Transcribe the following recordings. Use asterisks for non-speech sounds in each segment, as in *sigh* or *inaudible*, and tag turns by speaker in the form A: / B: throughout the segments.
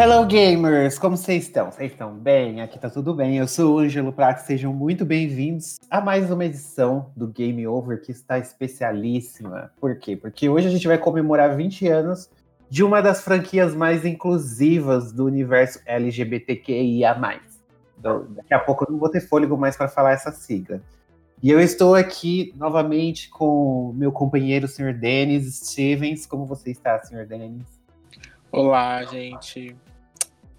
A: Hello gamers, como vocês estão? Vocês estão bem? Aqui tá tudo bem. Eu sou o Ângelo Prato, sejam muito bem-vindos a mais uma edição do Game Over que está especialíssima. Por quê? Porque hoje a gente vai comemorar 20 anos de uma das franquias mais inclusivas do universo LGBTQIA+. Então, daqui a pouco eu não vou ter fôlego mais para falar essa sigla. E eu estou aqui novamente com meu companheiro, Sr. Denis Stevens. Como você está, Sr. Denis?
B: Olá, gente.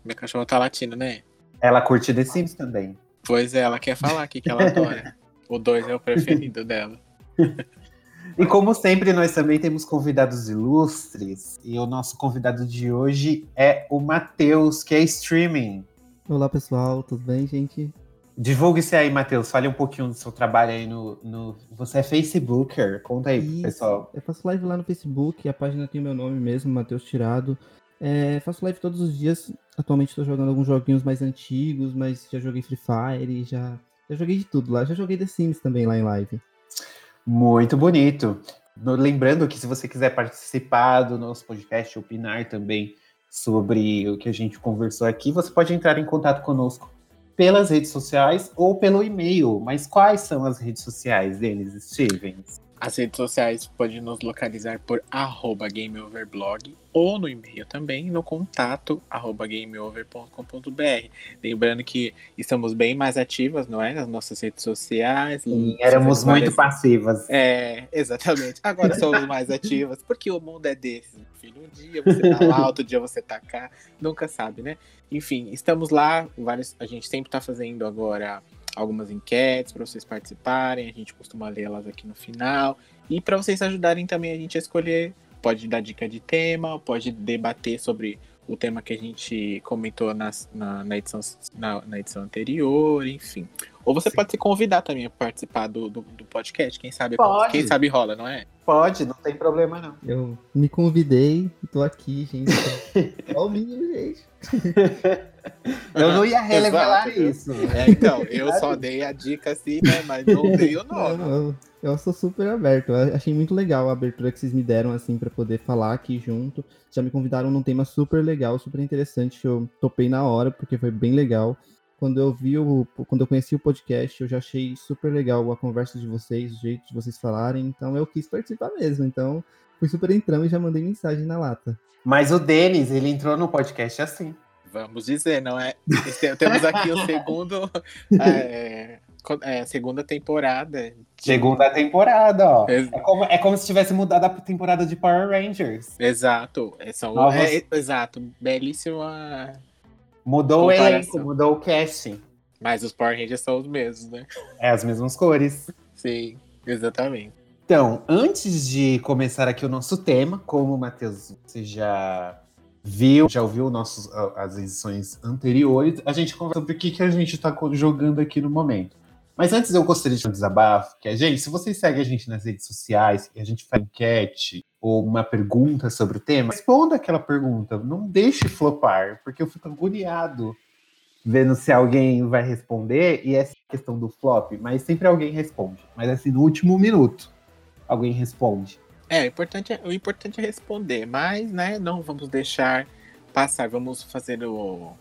B: Minha cachorra tá latindo, né?
A: Ela curte The Sims também.
B: Pois é, ela quer falar aqui que ela adora. *laughs* o 2 é o preferido dela.
A: E como sempre, nós também temos convidados ilustres. E o nosso convidado de hoje é o Matheus, que é streaming.
C: Olá, pessoal, tudo bem, gente?
A: Divulgue-se aí, Matheus. Fale um pouquinho do seu trabalho aí no. no... Você é Facebooker. Conta aí, Isso. pessoal.
C: Eu faço live lá no Facebook, a página tem meu nome mesmo, Matheus Tirado. É, faço live todos os dias. Atualmente estou jogando alguns joguinhos mais antigos, mas já joguei Free Fire, já, já joguei de tudo lá. Já joguei The Sims também lá em live.
A: Muito bonito. Lembrando que se você quiser participar do nosso podcast, opinar também sobre o que a gente conversou aqui, você pode entrar em contato conosco pelas redes sociais ou pelo e-mail. Mas quais são as redes sociais deles, Stevens?
B: As redes sociais podem nos localizar por arroba gameoverblog ou no e-mail também, no contato arroba gameover.com.br. Lembrando que estamos bem mais ativas, não é? Nas nossas redes sociais.
A: Sim, éramos muito passivas.
B: É, exatamente. Agora somos mais *laughs* ativas, porque o mundo é desse, filho. Um dia você tá lá, outro dia você tá cá, nunca sabe, né? Enfim, estamos lá, vários, a gente sempre tá fazendo agora algumas enquetes para vocês participarem, a gente costuma lê-las aqui no final. E para vocês ajudarem também a gente a escolher, pode dar dica de tema, pode debater sobre o tema que a gente comentou nas, na, na, edição, na, na, edição anterior, enfim. Ou você Sim. pode se convidar também a participar do, do, do, podcast, quem sabe,
A: pode.
B: quem sabe rola, não é?
A: Pode, não tem problema não.
C: Eu me convidei e tô aqui, gente. *laughs* Olha o mínimo, gente. *laughs*
A: Eu não ia revelar isso.
B: É, então, eu só dei a dica assim, né? Mas não dei o nome. Não,
C: eu sou super aberto. Eu achei muito legal a abertura que vocês me deram, assim, para poder falar aqui junto. Já me convidaram num tema super legal, super interessante, que eu topei na hora, porque foi bem legal. Quando eu vi o. Quando eu conheci o podcast, eu já achei super legal a conversa de vocês, o jeito de vocês falarem. Então eu quis participar mesmo. Então, fui super entrando e já mandei mensagem na lata.
A: Mas o Denis, ele entrou no podcast assim.
B: Vamos dizer, não é? Temos aqui o segundo. *laughs* É, é, segunda temporada.
A: De... Segunda temporada, ó. É como, é como se tivesse mudado a temporada de Power Rangers.
B: Exato. É, são, é, exato. Belíssima.
A: Mudou o elenco, mudou o casting.
B: Mas os Power Rangers são os mesmos, né?
A: É, as mesmas cores.
B: Sim, exatamente.
A: Então, antes de começar aqui o nosso tema, como o Matheus, você já viu, já ouviu nossos, as edições anteriores, a gente conversa sobre o que, que a gente está jogando aqui no momento. Mas antes eu gostaria de um desabafo, que a gente, se vocês seguem a gente nas redes sociais e a gente faz enquete ou uma pergunta sobre o tema, responda aquela pergunta, não deixe flopar, porque eu fico agoniado vendo se alguém vai responder e essa questão do flop, mas sempre alguém responde, mas assim no último minuto alguém responde.
B: É, o importante é, o importante é responder, mas né, não vamos deixar passar, vamos fazer o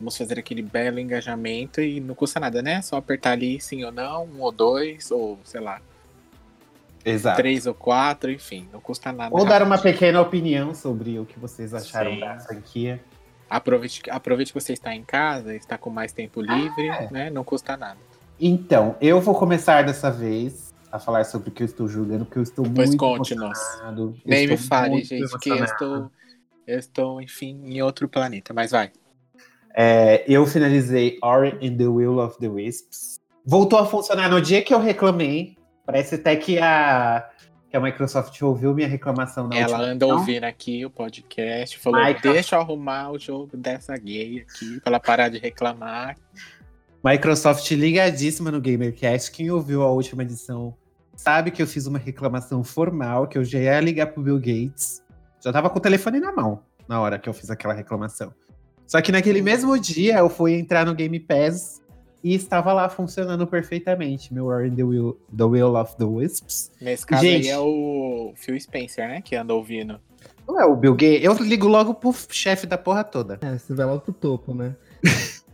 B: Vamos fazer aquele belo engajamento e não custa nada, né? Só apertar ali sim ou não, um ou dois, ou sei lá.
A: Exato.
B: Três ou quatro, enfim, não custa nada.
A: Ou dar uma pequena opinião sobre o que vocês acharam sim. da franquia.
B: Aproveite, aproveite que você está em casa, está com mais tempo livre, ah, é. né? Não custa nada.
A: Então, eu vou começar dessa vez a falar sobre o que eu estou julgando, porque eu estou pois muito conte emocionado.
B: Nem me fale, gente, emocionado. que eu estou, eu estou, enfim, em outro planeta, mas vai.
A: É, eu finalizei Ori and the Will of the Wisps. Voltou a funcionar no dia que eu reclamei. Parece até que a, que a Microsoft ouviu minha reclamação na
B: Ela anda ouvindo aqui o podcast, falou: Microsoft... deixa eu arrumar o jogo dessa gay aqui pra ela parar de reclamar.
A: Microsoft ligadíssima no GamerCast. Quem ouviu a última edição sabe que eu fiz uma reclamação formal, que eu já ia ligar pro Bill Gates. Já tava com o telefone na mão na hora que eu fiz aquela reclamação. Só que naquele mesmo dia eu fui entrar no Game Pass e estava lá funcionando perfeitamente. Meu War in the Will, the Will of the Wisps.
B: Nesse caso Gente, aí é o Phil Spencer, né? Que anda ouvindo.
A: Não é o Bill Gates. Eu ligo logo pro chefe da porra toda.
C: É, você vai logo pro topo, né?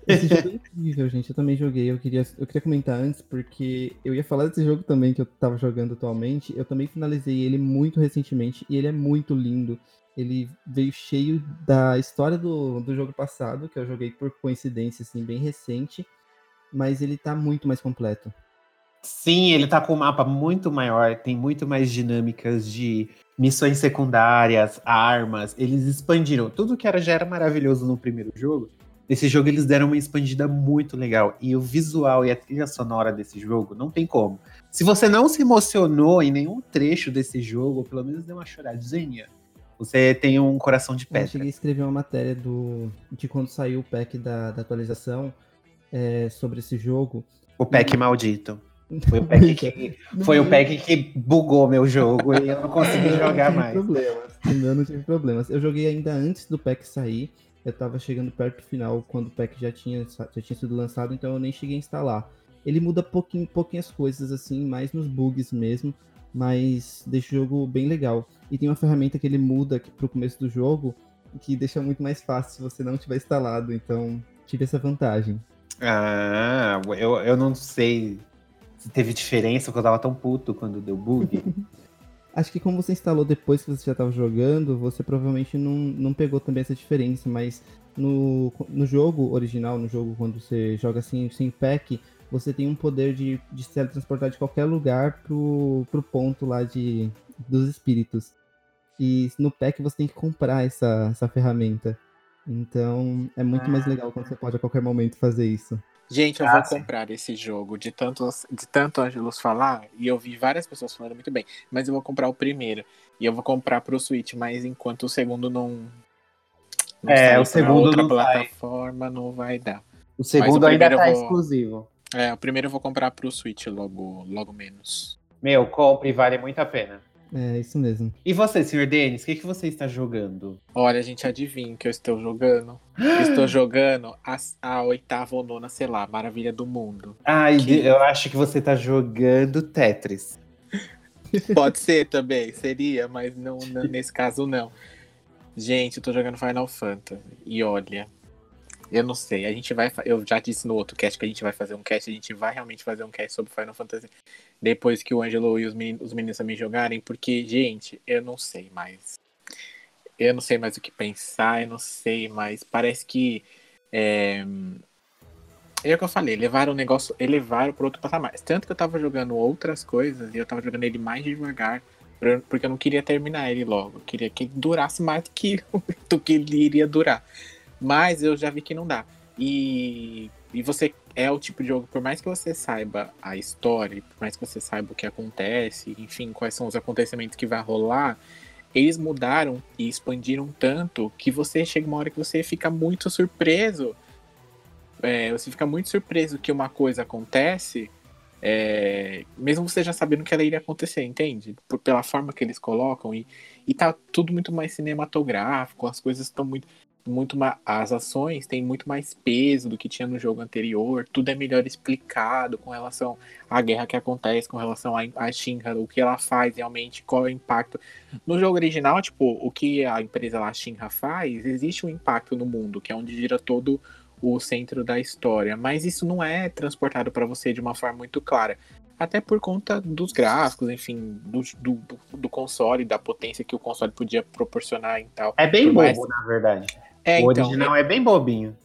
C: Esse jogo é incrível, gente. Eu também joguei. Eu queria, eu queria comentar antes, porque eu ia falar desse jogo também que eu tava jogando atualmente. Eu também finalizei ele muito recentemente e ele é muito lindo. Ele veio cheio da história do, do jogo passado, que eu joguei por coincidência, assim, bem recente. Mas ele tá muito mais completo.
A: Sim, ele tá com um mapa muito maior, tem muito mais dinâmicas de missões secundárias, armas. Eles expandiram. Tudo que era já era maravilhoso no primeiro jogo. Nesse jogo eles deram uma expandida muito legal. E o visual e a trilha sonora desse jogo não tem como. Se você não se emocionou em nenhum trecho desse jogo, ou pelo menos deu uma choradinha, você tem um coração de
C: Eu
A: pedra.
C: cheguei a escrever uma matéria do, de quando saiu o pack da, da atualização é, sobre esse jogo.
A: O pack maldito. Foi o pack que, foi o pack que bugou meu jogo e eu não consegui *laughs* jogar mais.
C: Problemas. Não tive problemas. Eu joguei ainda antes do pack sair. Eu tava chegando perto do final quando o pack já tinha, já tinha sido lançado, então eu nem cheguei a instalar. Ele muda pouquinho, pouquinhas coisas, assim, mais nos bugs mesmo, mas deixa o jogo bem legal. E tem uma ferramenta que ele muda aqui pro começo do jogo, que deixa muito mais fácil se você não tiver instalado, então tive essa vantagem.
A: Ah, eu, eu não sei se teve diferença, porque eu tava tão puto quando deu bug. *laughs*
C: Acho que como você instalou depois que você já estava jogando, você provavelmente não, não pegou também essa diferença, mas no, no jogo original, no jogo quando você joga assim, sem pack, você tem um poder de, de se teletransportar de qualquer lugar pro, pro ponto lá de, dos espíritos. E no pack você tem que comprar essa, essa ferramenta. Então é muito mais legal quando você pode a qualquer momento fazer isso.
B: Gente, eu
A: Ah,
B: vou
A: sim.
B: comprar esse jogo de tanto, de tanto Angelus falar, e eu vi várias pessoas falando muito bem, mas eu vou comprar o primeiro. E eu vou comprar pro Switch, mas enquanto o segundo não. não
A: É, o segundo
B: outra
A: não vai.
B: plataforma, não vai dar.
A: O segundo
B: o
A: ainda
B: primeiro
A: tá
B: vou-
A: exclusivo.
B: É, o primeiro eu vou comprar pro Switch logo, logo menos.
A: Meu, compre, vale muito a pena.
C: É isso mesmo.
A: E você, senhor Denis, o que, que você está jogando?
B: Olha, gente, adivinha o que eu estou jogando? estou jogando a, a oitava ou nona, sei lá, maravilha do mundo.
A: Ai,
B: Que-
A: eu acho que você tá jogando Tetris.
B: Pode ser também, seria, mas não, não- nesse caso não. Gente, eu tô jogando Final Fantasy. E olha, eu não sei. A gente vai. Eu já disse no outro cast que a gente vai fazer um cast. A gente vai realmente fazer um cast sobre Final Fantasy depois que o Angelo e os meninos, os meninos também jogarem. Porque, gente, eu não sei mais. Eu não sei mais o que pensar. Eu não sei mais. Parece que. É, é o que eu falei, levaram o negócio, elevaram para outro patamar. Tanto que eu tava jogando outras coisas e eu tava jogando ele mais devagar, porque eu não queria terminar ele logo. Eu queria que ele durasse mais do que, *laughs* do que ele iria durar. Mas eu já vi que não dá. E, e você é o tipo de jogo, por mais que você saiba a história, por mais que você saiba o que acontece, enfim, quais são os acontecimentos que vai rolar, eles mudaram e expandiram tanto que você chega uma hora que você fica muito surpreso é, você fica muito surpreso que uma coisa acontece, é, mesmo você já sabendo que ela iria acontecer, entende? Por, pela forma que eles colocam e, e tá tudo muito mais cinematográfico, as coisas estão muito, muito mais, as ações têm muito mais peso do que tinha no jogo anterior, tudo é melhor explicado com relação à guerra que acontece, com relação à à Shinra, o que ela faz realmente, qual é o impacto. No jogo original, tipo, o que a empresa lá, a Shinra faz, existe um impacto no mundo, que é onde gira todo o centro da história, mas isso não é transportado para você de uma forma muito clara. Até por conta dos gráficos, enfim, do, do, do console, da potência que o console podia proporcionar e tal.
A: É bem
B: Por mais-
A: bobo, na verdade.
B: É,
A: o
B: então,
A: original é bem bobinho.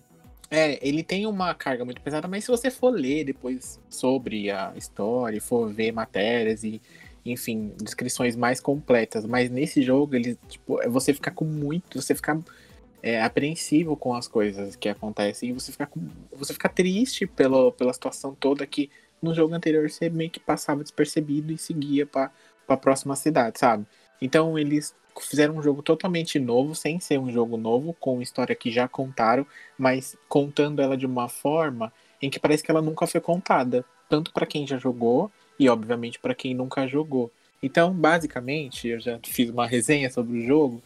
B: é, ele tem uma carga muito pesada, mas se você for ler depois sobre a história, e for ver matérias e, enfim, descrições mais completas, mas nesse jogo ele, tipo, você fica com muito, você fica é, apreensivo com as coisas que acontecem e você fica, com, você fica triste pela, pela situação toda que no jogo anterior você meio que passava despercebido e seguia para a próxima cidade, sabe? Então eles fizeram um jogo totalmente novo, sem ser um jogo novo, com história que já contaram, mas contando ela de uma forma em que parece que ela nunca foi contada, tanto para quem já jogou e obviamente para quem nunca jogou. Então, basicamente, eu já fiz uma resenha sobre o jogo,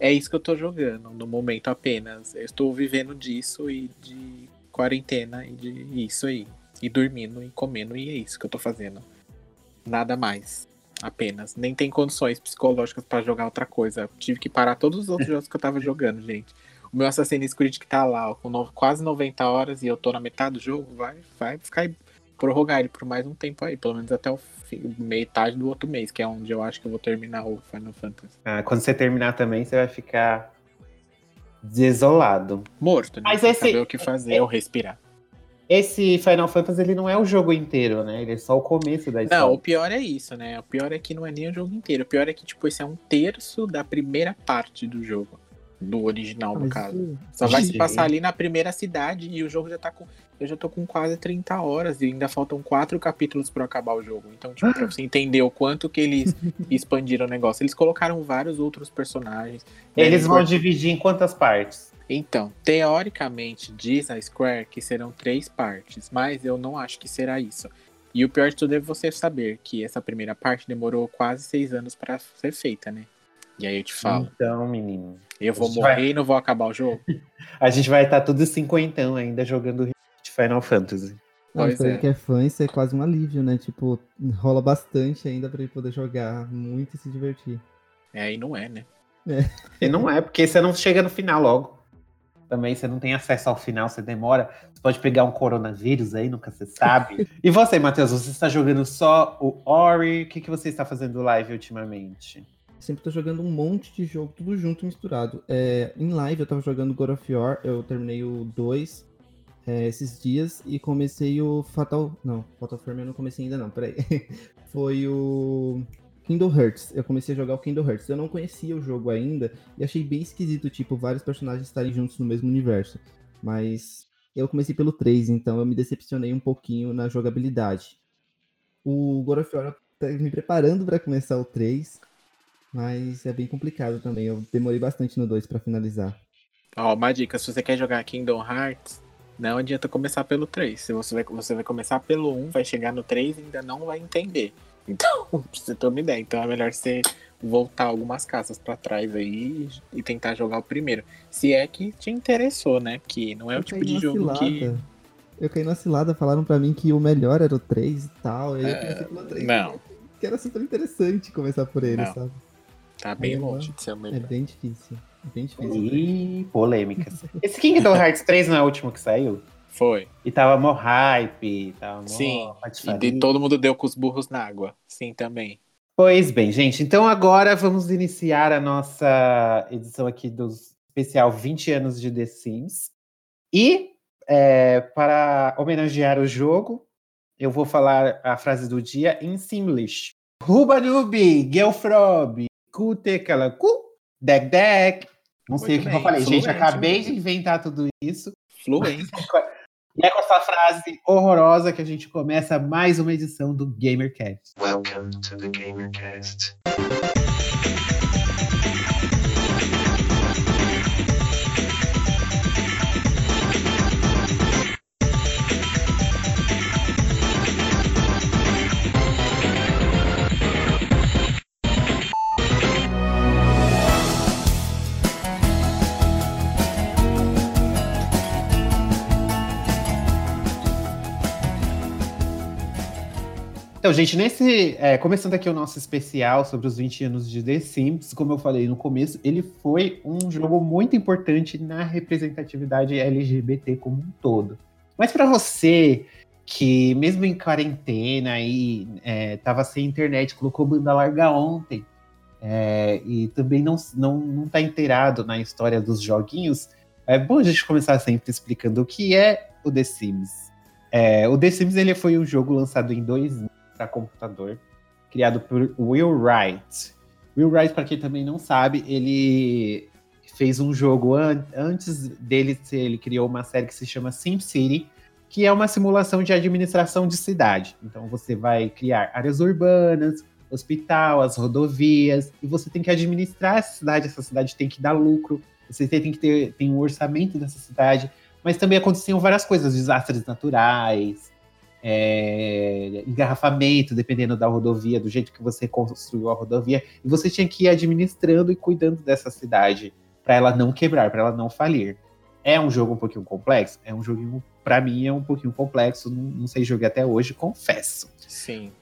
B: é isso que eu tô jogando no momento apenas. Eu estou vivendo disso e de quarentena e de isso aí. E dormindo e comendo, e é isso que eu tô fazendo. Nada mais. Apenas. Nem tem condições psicológicas para jogar outra coisa. Tive que parar todos os outros *laughs* jogos que eu tava jogando, gente. O meu Assassin's Creed que tá lá, ó, com no, quase 90 horas e eu tô na metade do jogo, vai, vai ficar prorrogar ele por mais um tempo aí, pelo menos até o fim, metade do outro mês, que é onde eu acho que eu vou terminar o Final Fantasy.
A: Ah, quando você terminar também, você vai ficar desolado.
B: Morto, né?
A: Mas
B: Sem
A: esse-
B: saber o que fazer
A: é-
B: ou respirar.
A: Esse Final Fantasy ele não é o jogo inteiro, né? Ele é só o começo da história.
B: Não, o pior é isso, né? O pior é que não é nem o jogo inteiro. O pior é que, tipo, esse é um terço da primeira parte do jogo. Do original, no
C: Mas
B: caso. Só vai se passar ali na primeira cidade e o jogo já tá com. Eu já tô com quase 30 horas e ainda faltam quatro capítulos pra eu acabar o jogo. Então, tipo, pra você entender o quanto que eles *laughs* expandiram o negócio. Eles colocaram vários outros personagens. né?
A: Eles vão dividir em quantas partes?
B: Então, teoricamente, diz a Square que serão três partes, mas eu não acho que será isso. E o pior de tudo é você saber que essa primeira parte demorou quase seis anos pra ser feita, né? E aí eu te falo,
A: Então, menino.
B: eu vou morrer
A: vai-
B: e não vou acabar o jogo? *laughs*
A: A gente vai estar tudo cinquentão ainda jogando de Final Fantasy.
C: Não,
B: Pois é.
C: ele que é fã, isso é quase um alívio, né? Tipo, rola bastante ainda pra ele poder jogar muito e se divertir.
B: É, aí não é, né?
A: E não é, porque você não chega no final logo. Também você não tem acesso ao final, você demora. Você pode pegar um coronavírus aí, nunca se sabe. *laughs* e você, Matheus, você está jogando só o Ori? O que, que você está fazendo live ultimamente?
C: Sempre tô jogando um monte de jogo, tudo junto, misturado. É, em live eu tava jogando God of War, eu terminei o 2 é, esses dias e comecei o Fatal. Não, Fatal Frame eu não comecei ainda não, peraí. *laughs* Foi o Kingdom Hearts. Eu comecei a jogar o Kingdom Hearts. Eu não conhecia o jogo ainda e achei bem esquisito, tipo, vários personagens estarem juntos no mesmo universo. Mas eu comecei pelo 3, então eu me decepcionei um pouquinho na jogabilidade. O God of War tô me preparando pra começar o 3. Mas é bem complicado também. Eu demorei bastante no 2 pra finalizar.
B: Ó, uma dica, se você quer jogar Kingdom Hearts, não adianta começar pelo 3. Se você vai, você vai começar pelo 1, vai chegar no 3 e ainda não vai entender. Então, pra você ter uma ideia. Então é melhor você voltar algumas casas pra trás aí e tentar jogar o primeiro. Se é que te interessou, né? Que não é o
C: Eu
B: tipo
C: caí
B: de jogo que.
C: cilada. Eu caí na cilada, falaram pra mim que o melhor era o 3 e tal. Aí eu
B: É,
C: comecei pelo 3.
B: não.
C: Que era super interessante começar por ele,
B: Não.
C: sabe?
B: Tá bem
C: Aí,
B: longe de ser o
C: É
B: melhor.
C: bem difícil. É bem difícil.
A: Ih, polêmicas. Esse Kingdom Hearts 3 não é o último que saiu?
B: Foi.
A: E tava mó hype, tava mó
B: Sim. E de, todo mundo deu com os burros na água. Sim, também.
A: Pois bem, gente, então agora vamos iniciar a nossa edição aqui do especial 20 anos de The Sims. E é, para homenagear o jogo, eu vou falar a frase do dia em Simlish. Rubanubi, Gelfrob, Kutekalaku, Deg Deg. Não sei
B: Muito
A: o que
B: bem,
A: eu falei, gente. Acabei de inventar tudo isso.
B: Fluente. *laughs*
A: E é com essa frase horrorosa que a gente começa mais uma edição do GamerCast.
D: Welcome to the GamerCast.
A: Então, gente, nesse. é, começando aqui o nosso especial sobre os 20 anos de The Sims, como eu falei no começo, ele foi um jogo muito importante na representatividade LGBT como um todo. Mas para você que, mesmo em quarentena e é, tava sem internet, colocou banda larga ontem, é, e também não, não, não tá inteirado na história dos joguinhos, é bom a gente começar sempre explicando o que é o The Sims. É, o The Sims ele foi um jogo lançado em 2000 para computador, criado por Will Wright. Will Wright, para quem também não sabe, ele fez um jogo an antes dele, ele criou uma série que se chama SimCity, que é uma simulação de administração de cidade. Então você vai criar áreas urbanas, hospital, as rodovias, e você tem que administrar essa cidade, essa cidade tem que dar lucro, você tem que ter tem um orçamento dessa cidade, mas também aconteciam várias coisas, desastres naturais, é, engarrafamento, dependendo da rodovia, do jeito que você construiu a rodovia, e você tinha que ir administrando e cuidando dessa cidade para ela não quebrar, para ela não falir. É um jogo um pouquinho complexo? É um joguinho, para mim, é um pouquinho complexo, não, não sei jogar até hoje, confesso.
B: Sim.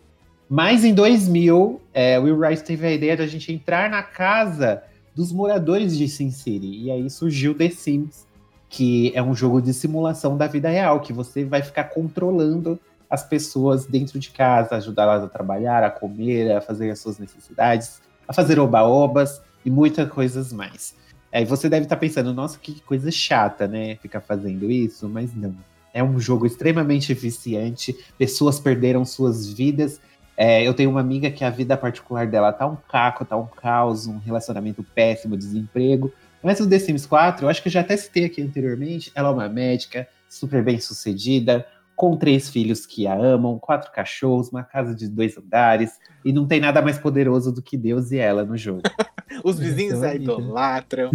A: Mas em 2000, é, o Will Wright teve a ideia de a gente entrar na casa dos moradores de Sin City. E aí surgiu The Sims, que é um jogo de simulação da vida real, que você vai ficar controlando as pessoas dentro de casa, ajudá-las a trabalhar, a comer, a fazer as suas necessidades, a fazer oba-obas e muitas coisas mais. Aí você deve estar pensando, nossa, que coisa chata, né? Ficar fazendo isso, mas não. É um jogo extremamente eficiente, pessoas perderam suas vidas. É, eu tenho uma amiga que a vida particular dela tá um caco, tá um caos, um relacionamento péssimo, desemprego. Mas o The Sims 4, eu acho que eu já até citei aqui anteriormente, ela é uma médica, super bem sucedida, com três filhos que a amam, quatro cachorros, uma casa de dois andares, e não tem nada mais poderoso do que Deus e ela no jogo. *laughs*
B: Os vizinhos a idolatram.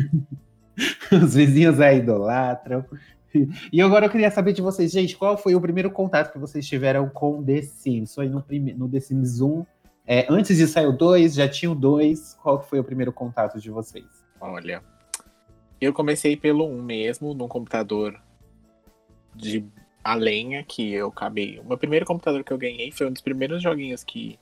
B: *laughs*
A: Os vizinhos a idolatram. E agora eu queria saber de vocês, gente, qual foi o primeiro contato que vocês tiveram com The Sims? Foi no, prime... no The Sims 1. É, antes de sair o 2, já tinha o 2. Qual foi o primeiro contato de vocês?
B: Olha, eu comecei pelo 1 mesmo, num computador de a lenha que eu acabei. O meu primeiro computador que eu ganhei foi um dos primeiros joguinhos que,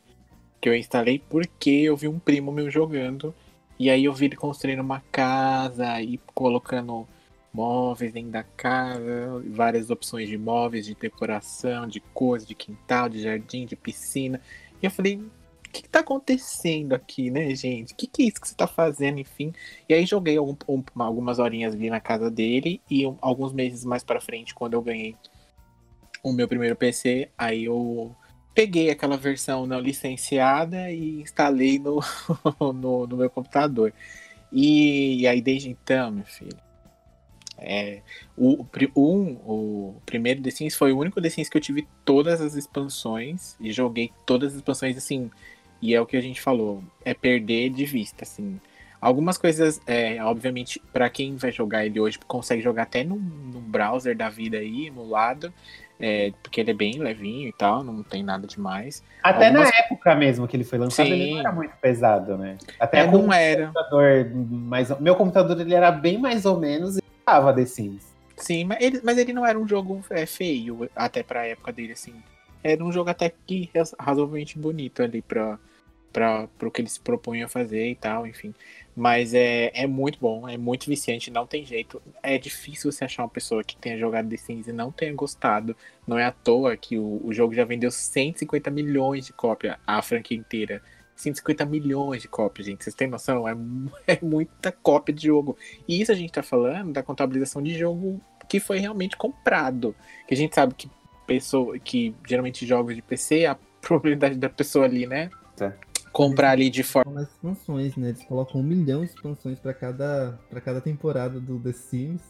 B: que eu instalei porque eu vi um primo meu jogando. E aí eu vi ele construindo uma casa e colocando móveis dentro da casa, várias opções de móveis, de decoração, de cores, de quintal, de jardim, de piscina. E eu falei, o que, que tá acontecendo aqui, né, gente? O que, que é isso que você tá fazendo, enfim? E aí joguei algum, um, algumas horinhas ali na casa dele e um, alguns meses mais para frente, quando eu ganhei o meu primeiro PC, aí eu peguei aquela versão não licenciada e instalei no, *laughs* no, no, meu computador. E, e, aí desde então, meu filho, é, o, um, o primeiro The Sims foi o único The Sims que eu tive todas as expansões e joguei todas as expansões assim. E é o que a gente falou, é perder de vista, assim. Algumas coisas, é, obviamente, para quem vai jogar ele hoje, consegue jogar até no, no browser da vida aí, emulado. É, porque ele é bem levinho e tal, não tem nada demais.
A: Até Algumas... na época mesmo que ele foi lançado, Sim. ele não era muito pesado, né? Até
B: é, não era.
A: Computador mais... Meu computador ele era bem mais ou menos e tava The Sims.
B: Sim, mas ele, mas ele não era um jogo é, feio, até pra época dele, assim. Era um jogo até que razoavelmente bonito ali pra, pra, pro que ele se propunha a fazer e tal, enfim. Mas é, é muito bom, é muito viciante, não tem jeito. É difícil você achar uma pessoa que tenha jogado The Sims e não tenha gostado. Não é à toa que o, o jogo já vendeu 150 milhões de cópias, a franquia inteira. 150 milhões de cópias, gente. Vocês têm noção? É, *laughs* é muita cópia de jogo. E isso a gente tá falando da contabilização de jogo que foi realmente comprado. Que a gente sabe que pessoa, que geralmente jogos de PC, a *laughs* probabilidade da pessoa ali, né? É comprar ali de forma.
C: As expansões, né? Eles colocam um milhão de expansões para cada, pra cada temporada do The Sims.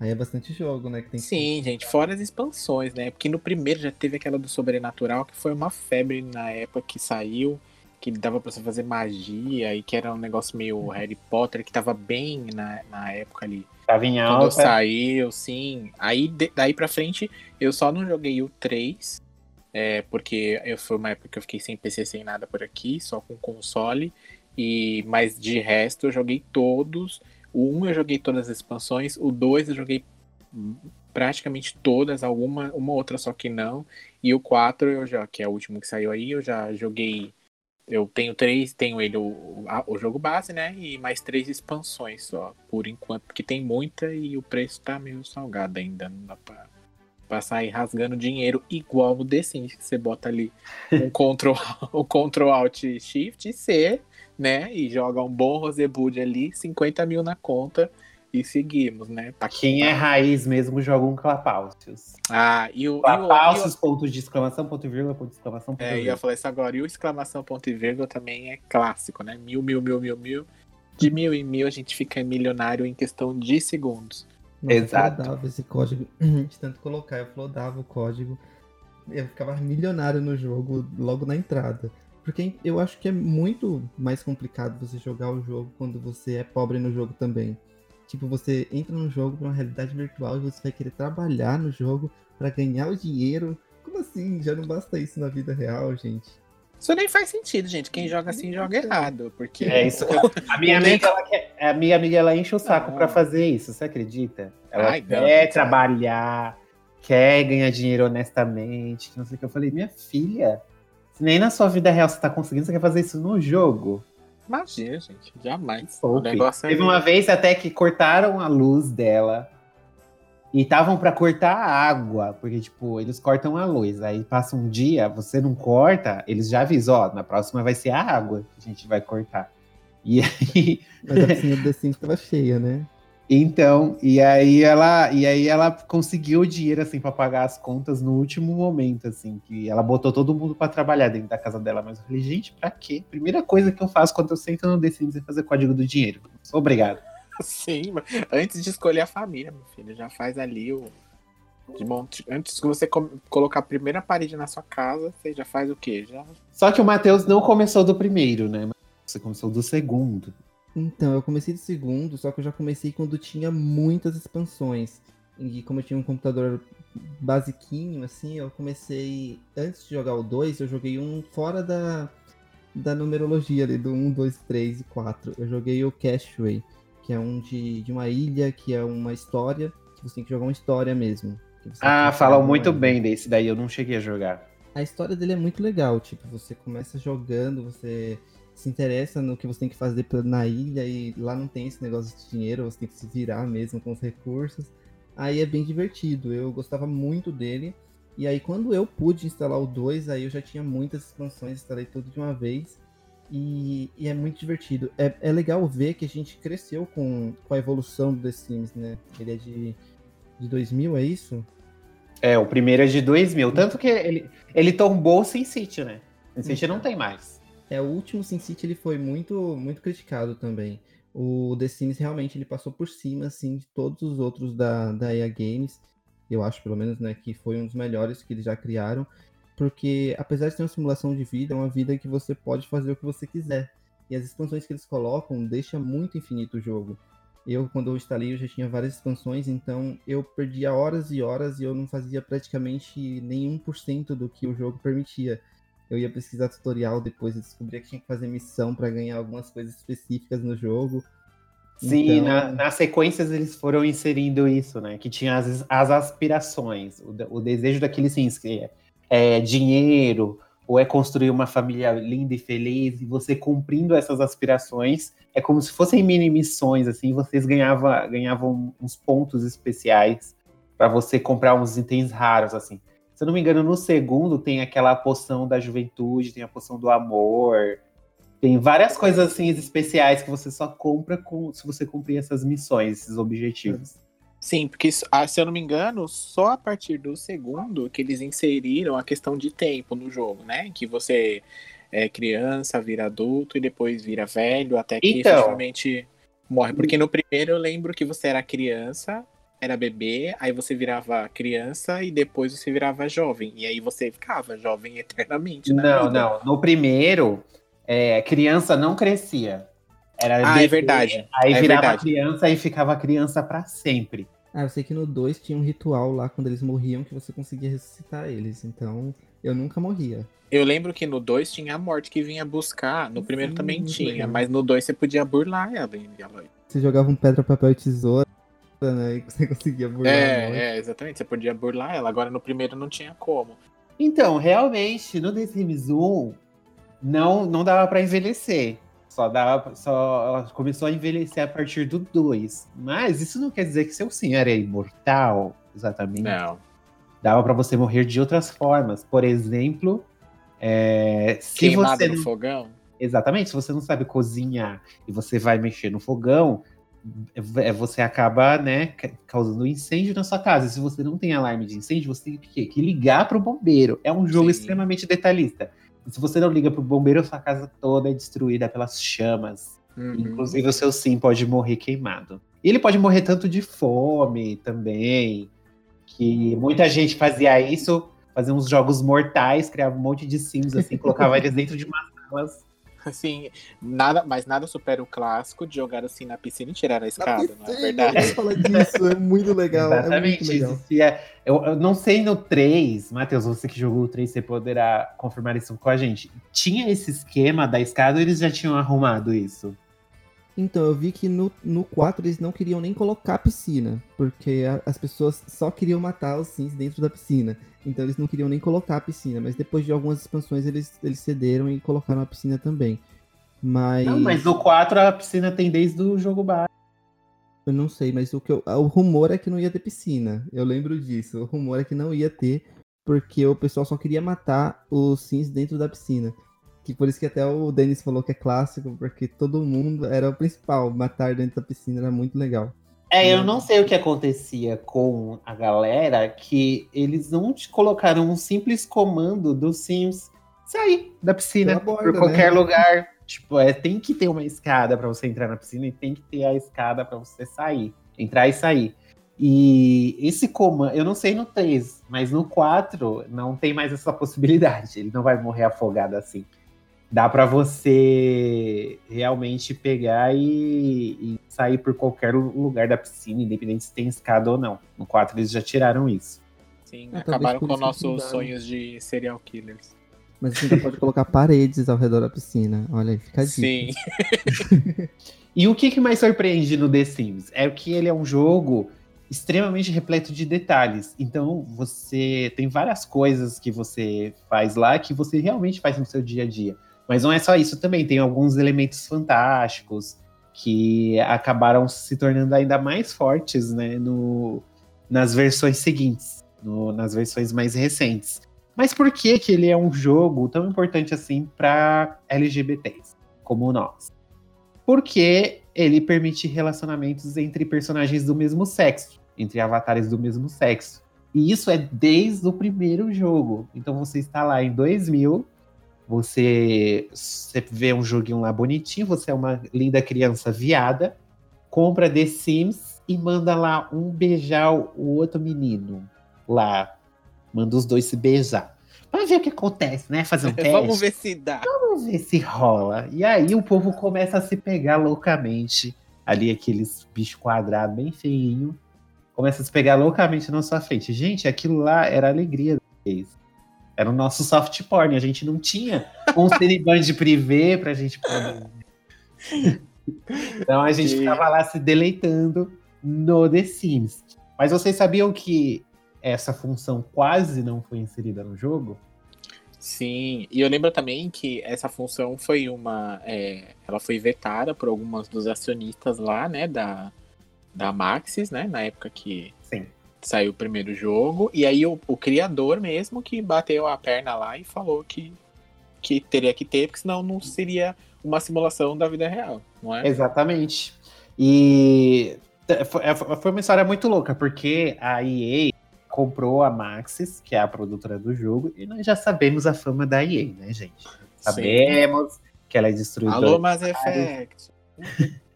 C: Aí é bastante jogo, né? Que tem
B: Sim, gente, fora as expansões, né? Porque no primeiro já teve aquela do Sobrenatural, que foi uma febre na época que saiu, que dava pra você fazer magia e que era um negócio meio uhum. Harry Potter, que tava bem na, na época ali.
A: Tava em alta. Quando
B: saiu, sim. Aí daí pra frente eu só não joguei o 3, é, porque eu foi uma época que eu fiquei sem PC, sem nada por aqui, só com console. E mas de resto eu joguei todos. O 1 eu joguei todas as expansões, o 2 eu joguei praticamente todas, alguma uma outra só que não. E o 4 eu já, que é o último que saiu aí, eu já joguei eu tenho três, tenho ele o, o jogo base, né? E mais três expansões só, por enquanto, porque tem muita e o preço tá meio salgado ainda, não dá pra Pra sair rasgando dinheiro igual no The Sims, que você bota ali um *laughs* Ctrl, um Ctrl Alt Shift C, né? E joga um bom Rosebud ali, 50 mil na conta e seguimos, né?
A: Pra quem é raiz mesmo joga um Clapaucius.
B: Ah, e o.
A: Clapaucius, ponto de exclamação, ponto e vírgula, ponto de exclamação, ponto
B: É, eu ia falar isso agora. E o exclamação, ponto e vírgula também é clássico, né? Mil, mil, mil, mil, mil. De mil em mil a gente fica milionário em questão de segundos.
C: Nossa, Exato. Eu esse código *clears throat* de tanto colocar, eu flodava o código. Eu ficava milionário no jogo logo na entrada. Porque eu acho que é muito mais complicado você jogar o jogo quando você é pobre no jogo também. Tipo, você entra no jogo pra uma realidade virtual e você vai querer trabalhar no jogo para ganhar o dinheiro. Como assim? Já não basta isso na vida real, gente.
B: Isso nem faz sentido, gente. Quem joga assim joga errado. Porque
A: é isso. A minha amiga, ela quer, a minha amiga ela enche o saco para fazer isso, você acredita? Ela Ai, quer não, trabalhar, quer ganhar dinheiro honestamente, não sei o que. Eu falei, minha filha, Se nem na sua vida real você tá conseguindo, você quer fazer isso no jogo?
B: Imagina, gente. Jamais.
A: Poupe.
B: O negócio é.
A: Teve uma vez até que cortaram a luz dela e estavam pra cortar a água, porque, tipo, eles cortam a luz. Aí passa um dia, você não corta, eles já avisam, ó, na próxima vai ser a água que a gente vai cortar. E *laughs* aí.
C: Mas a piscina do The Sims tava cheia, né?
A: Então, e aí ela, e aí ela conseguiu o dinheiro assim para pagar as contas no último momento, assim, que ela botou todo mundo para trabalhar dentro da casa dela, mas eu falei, gente, pra quê? Primeira coisa que eu faço quando eu sento no The Sims é fazer código do dinheiro. Obrigado. *laughs*
B: Sim, mas antes de escolher a família, meu filho, já faz ali o. De monte... Antes que você colocar a primeira parede na sua casa, você já faz o quê? Já.
A: Só que o Matheus não começou do primeiro, né? Você começou do segundo.
C: Então, eu comecei do segundo, só que eu já comecei quando tinha muitas expansões. E como eu tinha um computador basiquinho, assim, eu comecei. Antes de jogar o 2, eu joguei um fora da, da numerologia ali, do 1, 2, 3 e 4. Eu joguei o Cashway, que é um de, de uma ilha, que é uma história, que você tem que jogar uma história mesmo.
A: Ah, falam muito
C: uma-
A: bem desse daí, eu não cheguei a jogar.
C: a história dele é muito legal. Tipo, você começa jogando, você se interessa no que você tem que fazer na ilha e lá não tem esse negócio de dinheiro, você tem que se virar mesmo com os recursos. Aí é bem divertido. Eu gostava muito dele. E aí quando eu pude instalar o 2, aí eu já tinha muitas expansões, instalei tudo de uma vez. E, e é muito divertido. É, é legal ver que a gente cresceu com, com a evolução do The Sims, né? Ele é de, de 2000, é isso?
A: É, o primeiro é de 2000, tanto que ele, ele tombou o Sin City, né? Sin City não tem mais.
C: É, o último Sin City ele foi muito, muito criticado também. O The Sims realmente ele passou por cima assim de todos os outros da, da EA Games. Eu acho pelo menos, né, que foi um dos melhores que eles já criaram, porque apesar de ter uma simulação de vida, é uma vida que você pode fazer o que você quiser. E as expansões que eles colocam deixa muito infinito o jogo. Eu, quando eu instalei, eu já tinha várias expansões, então eu perdia horas e horas e eu não fazia praticamente nem 1% do que o jogo permitia. Eu ia pesquisar tutorial depois e descobria que tinha que fazer missão para ganhar algumas coisas específicas no jogo.
A: Sim,
C: Então-
A: na- nas sequências eles foram inserindo isso, né? Que tinha as, as aspirações, o, o desejo daqueles sims, que é, é dinheiro, ou é construir uma família linda e feliz, e você cumprindo essas aspirações, é como se fossem mini missões, assim, vocês ganhava, ganhavam uns pontos especiais para você comprar uns itens raros, assim. Se eu não me engano, no segundo tem aquela poção da juventude, tem a poção do amor, tem várias coisas assim especiais que você só compra com, se você cumprir essas missões, esses objetivos.
B: Sim, porque ah, se eu não me engano, só a partir do segundo que eles inseriram a questão de tempo no jogo, né? Que você é criança, vira adulto e depois vira velho, até que
A: Então.
B: efetivamente morre. Porque no primeiro eu lembro que você era criança, era bebê, aí você virava criança e depois você virava jovem. E aí você ficava jovem *laughs* eternamente. na
A: Não,
B: vida.
A: não. No primeiro, é, criança não crescia. Era
B: Ah,
A: bebê,
B: é verdade.
A: Aí
B: É
A: virava
B: verdade.
A: criança e ficava criança pra sempre.
C: Ah, eu sei que no 2 tinha um ritual lá quando eles morriam que você conseguia ressuscitar eles. Então eu nunca morria.
B: Eu lembro que no 2 tinha a morte que vinha buscar. No primeiro
C: Sim,
B: também tinha,
C: legal.
B: mas no 2 você podia burlar ela. e ela
C: Você jogava um pedra, papel e tesoura, né? *laughs* E você conseguia burlar.
B: É, é, exatamente. Você podia burlar ela. Agora no primeiro não tinha como.
A: Então, realmente, no The Sims 1, não, não dava pra envelhecer. Só dava, só começou a envelhecer a partir do 2. Mas isso não quer dizer que seu sim era imortal, exatamente.
B: Não.
A: Dava pra você morrer de outras formas. Por exemplo, é, se
B: Queimada
A: você
B: no
A: não-
B: fogão?
A: Exatamente, se você não sabe cozinhar e você vai mexer no fogão, é, você acaba, né, ca- causando um incêndio na sua casa. E se você não tem alarme de incêndio, você tem que, que ligar pro bombeiro. É um jogo
B: Sim.
A: extremamente detalhista. Se você não liga pro bombeiro, sua casa toda é destruída pelas chamas.
B: Uhum.
A: Inclusive o seu sim pode morrer queimado. E ele pode morrer tanto de fome também, que muita gente fazia isso, fazia uns jogos mortais, criava um monte de sims assim, colocava eles dentro de umas salas
B: Assim, nada, mas nada supera o clássico de jogar assim na piscina e tirar a escada, não é verdade?
C: eu falar disso, é muito legal. É
A: Exatamente.
C: muito legal.
A: Existia, eu, eu não sei no 3, Matheus, você que jogou o 3, você poderá confirmar isso com a gente. Tinha esse esquema da escada ou eles já tinham arrumado isso?
C: Então, eu vi que no, no 4 eles não queriam nem colocar piscina, porque a- as pessoas só queriam matar os Sims dentro da piscina. Então eles não queriam nem colocar a piscina, mas depois de algumas expansões eles, eles cederam e colocaram a piscina também. Mas,
A: Não, mas no 4 a piscina tem desde o jogo base.
C: eu não sei, mas o que eu- o rumor é que não ia ter piscina. Eu lembro disso. O rumor é que não ia ter, porque o pessoal só queria matar os Sims dentro da piscina. Que por isso que até o Denis falou que é clássico, porque todo mundo era o principal. Matar dentro da piscina era muito legal.
A: É, eu não sei o que acontecia com a galera que eles não te colocaram um simples comando do Sims sair da piscina
C: borda,
A: por qualquer
C: né?
A: lugar. Tipo, é, tem que ter uma escada pra você entrar na piscina e tem que ter a escada pra você sair, entrar e sair. E esse comando, eu não sei no 3, mas no 4 não tem mais essa possibilidade. Ele não vai morrer afogado assim. Dá pra você realmente pegar e, e sair por qualquer lugar da piscina, independente se tem escada ou não. No 4 eles já tiraram isso.
B: Sim,
C: talvez
B: acabaram com nossos sonhos de serial killers.
C: Mas você ainda pode colocar paredes ao redor da piscina. Olha aí, fica.
B: Sim. *laughs*
A: E o que, que mais surpreende no The Sims? É que ele é um jogo extremamente repleto de detalhes. Então, você tem várias coisas que você faz lá que você realmente faz no seu dia a dia. Mas não é só isso também, tem alguns elementos fantásticos que acabaram se tornando ainda mais fortes né, no, nas versões seguintes, no- nas versões mais recentes. Mas por que, que ele é um jogo tão importante assim para LGBTs como nós? Porque ele permite relacionamentos entre personagens do mesmo sexo, entre avatares do mesmo sexo. E isso é desde o primeiro jogo. Então você está lá em 2000, você, você vê um joguinho lá bonitinho, você é uma linda criança viada, compra The Sims e manda lá um beijar o outro menino lá. Manda os dois se beijar. Pra ver o que acontece, né? Fazer um *laughs* teste.
B: Vamos ver se dá.
A: Vamos ver se rola. E aí o povo começa a se pegar loucamente. Ali aqueles bichos quadrados bem feinho. Começa a se pegar loucamente na sua frente. Gente, aquilo lá era alegria deles. Era o nosso soft porn. A gente não tinha um Cineband privê pra gente poder. então a gente ficava lá se deleitando no The Sims. Mas vocês sabiam que essa função quase não foi inserida no jogo?
B: Sim, e eu lembro também que essa função foi uma. é, ela foi vetada por algumas dos acionistas lá, né, da, da Maxis, né, na época que. Saiu o primeiro jogo. E aí o, o criador mesmo que bateu a perna lá e falou que, que teria que ter, porque senão não seria uma simulação da vida real, não é?
A: Exatamente. E foi é, foi uma história muito louca, porque a EA comprou a Maxis, que é a produtora do jogo, e nós já sabemos a fama da EA, né, gente? Sabemos que ela é destruidora.
B: Alô, Mass Effect. *laughs*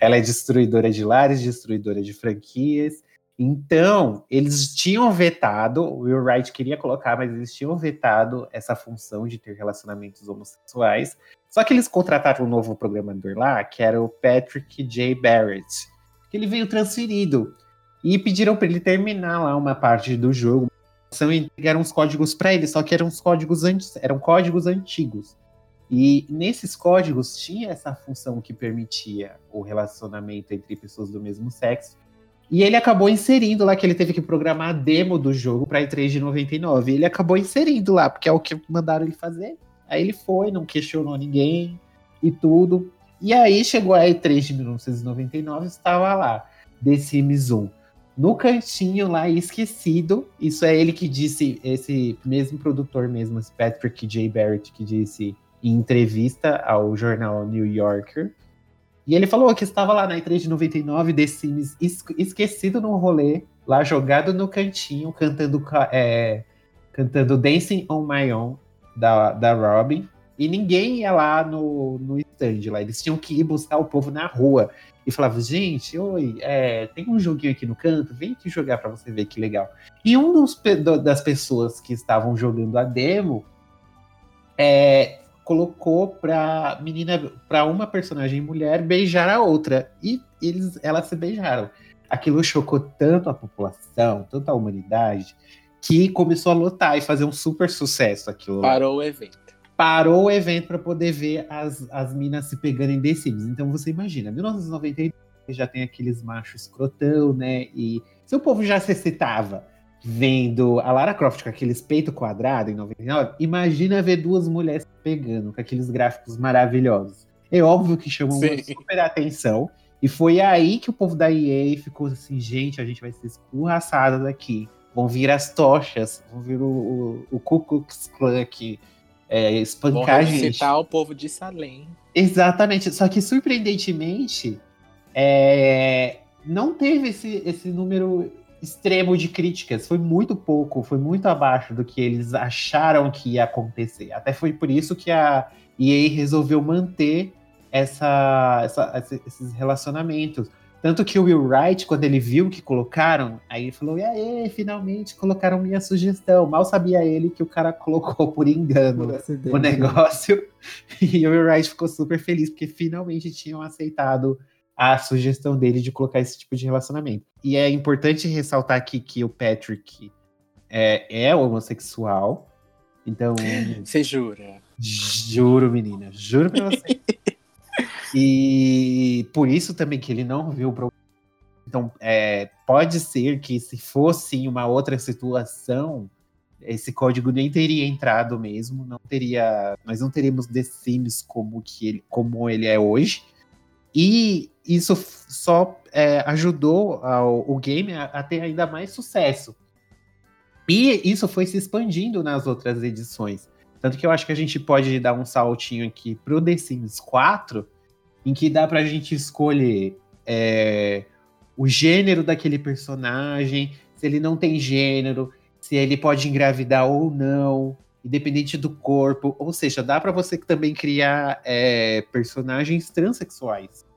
A: Ela é destruidora de lares, destruidora de franquias. Então, eles tinham vetado, o Will Wright queria colocar, mas eles tinham vetado essa função de ter relacionamentos homossexuais. Só que eles contrataram um novo programador lá, que era o Patrick J. Barrett, que ele veio transferido. E pediram para ele terminar lá uma parte do jogo. São entregaram uns códigos para ele, só que eram uns códigos anti- eram códigos antigos. E nesses códigos tinha essa função que permitia o relacionamento entre pessoas do mesmo sexo. E ele acabou inserindo lá que ele teve que programar a demo do jogo para E3 de 99. E ele acabou inserindo lá, porque é o que mandaram ele fazer. Aí ele foi, não questionou ninguém e tudo. E aí chegou a E3 de 1999, estava lá, The Sims 1. No cantinho lá, esquecido. Isso é ele que disse, esse mesmo produtor mesmo, esse Patrick J. Barrett, que disse em entrevista ao jornal New Yorker. E ele falou que estava lá na E3 de 99, The Sims es- esquecido no rolê, lá jogado no cantinho, cantando, ca- é, cantando Dancing on My Own, da, da Robin. E ninguém ia lá no, no stand lá. Eles tinham que ir buscar o povo na rua. E falava, gente, oi, é, tem um joguinho aqui no canto, vem aqui jogar pra você ver que legal. E um dos, das pessoas que estavam jogando a demo é, colocou pra menina, pra uma personagem mulher beijar a outra. E eles, elas se beijaram. Aquilo chocou tanto a população, tanto a humanidade, que começou a lotar e fazer um super sucesso aquilo.
B: Parou o evento.
A: parou o evento para poder ver as, as minas se pegando em The Sims. Então você imagina, 1992 já tem aqueles machos crotão, né? E se o povo já se excitava vendo a Lara Croft com aqueles peito quadrado em 99, imagina ver duas mulheres pegando com aqueles gráficos maravilhosos. É óbvio que chamou super atenção. E foi aí que o povo da EA ficou assim, gente, a gente vai ser escorraçado daqui. Vão vir as tochas, vão vir o, o, o Ku Klux Klan aqui é, espancar a gente.
B: o povo de Salem.
A: Exatamente. Só que, surpreendentemente, é, não teve esse, esse número extremo de críticas. Foi muito pouco, foi muito abaixo do que eles acharam que ia acontecer. Até foi por isso que a EA resolveu manter essa, essa- esse- esses relacionamentos. Tanto que o Will Wright, quando ele viu que colocaram, aí ele falou: e aí, finalmente colocaram minha sugestão. Mal sabia ele que o cara colocou por engano
C: Por
A: o negócio. *laughs* E o Will Wright ficou super feliz, porque finalmente tinham aceitado a sugestão dele de colocar esse tipo de relacionamento. E é importante ressaltar aqui que o Patrick é, é homossexual. Então, *laughs*
B: Você jura?
A: juro, menina, juro pra você. e por isso também que ele não viu o problema. Então, é, pode ser que se fosse uma outra situação, esse código nem teria entrado mesmo, não teria, nós não teríamos The Sims como que ele, como ele é hoje. E isso só é, ajudou ao- o game a, a ter ainda mais sucesso. E isso foi se expandindo nas outras edições. Tanto que eu acho que a gente pode dar um saltinho aqui pro The Sims 4, em que dá pra gente escolher é, o gênero daquele personagem, se ele não tem gênero, se ele pode engravidar ou não, independente do corpo. Ou seja, dá pra você também criar é, personagens transexuais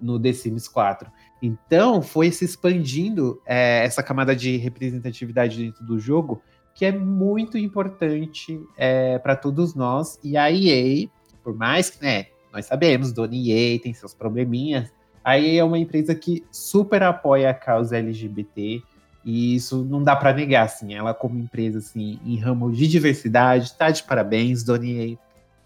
A: no The Sims 4. Então, foi se expandindo é, essa camada de representatividade dentro do jogo, que é muito importante é, para todos nós. E a EA, por mais que, né, nós sabemos, dona EA tem seus probleminhas, a EA é uma empresa que super apoia a causa LGBT, e isso não dá para negar, assim, ela como empresa, assim, em ramo de diversidade, tá de parabéns, dona EA.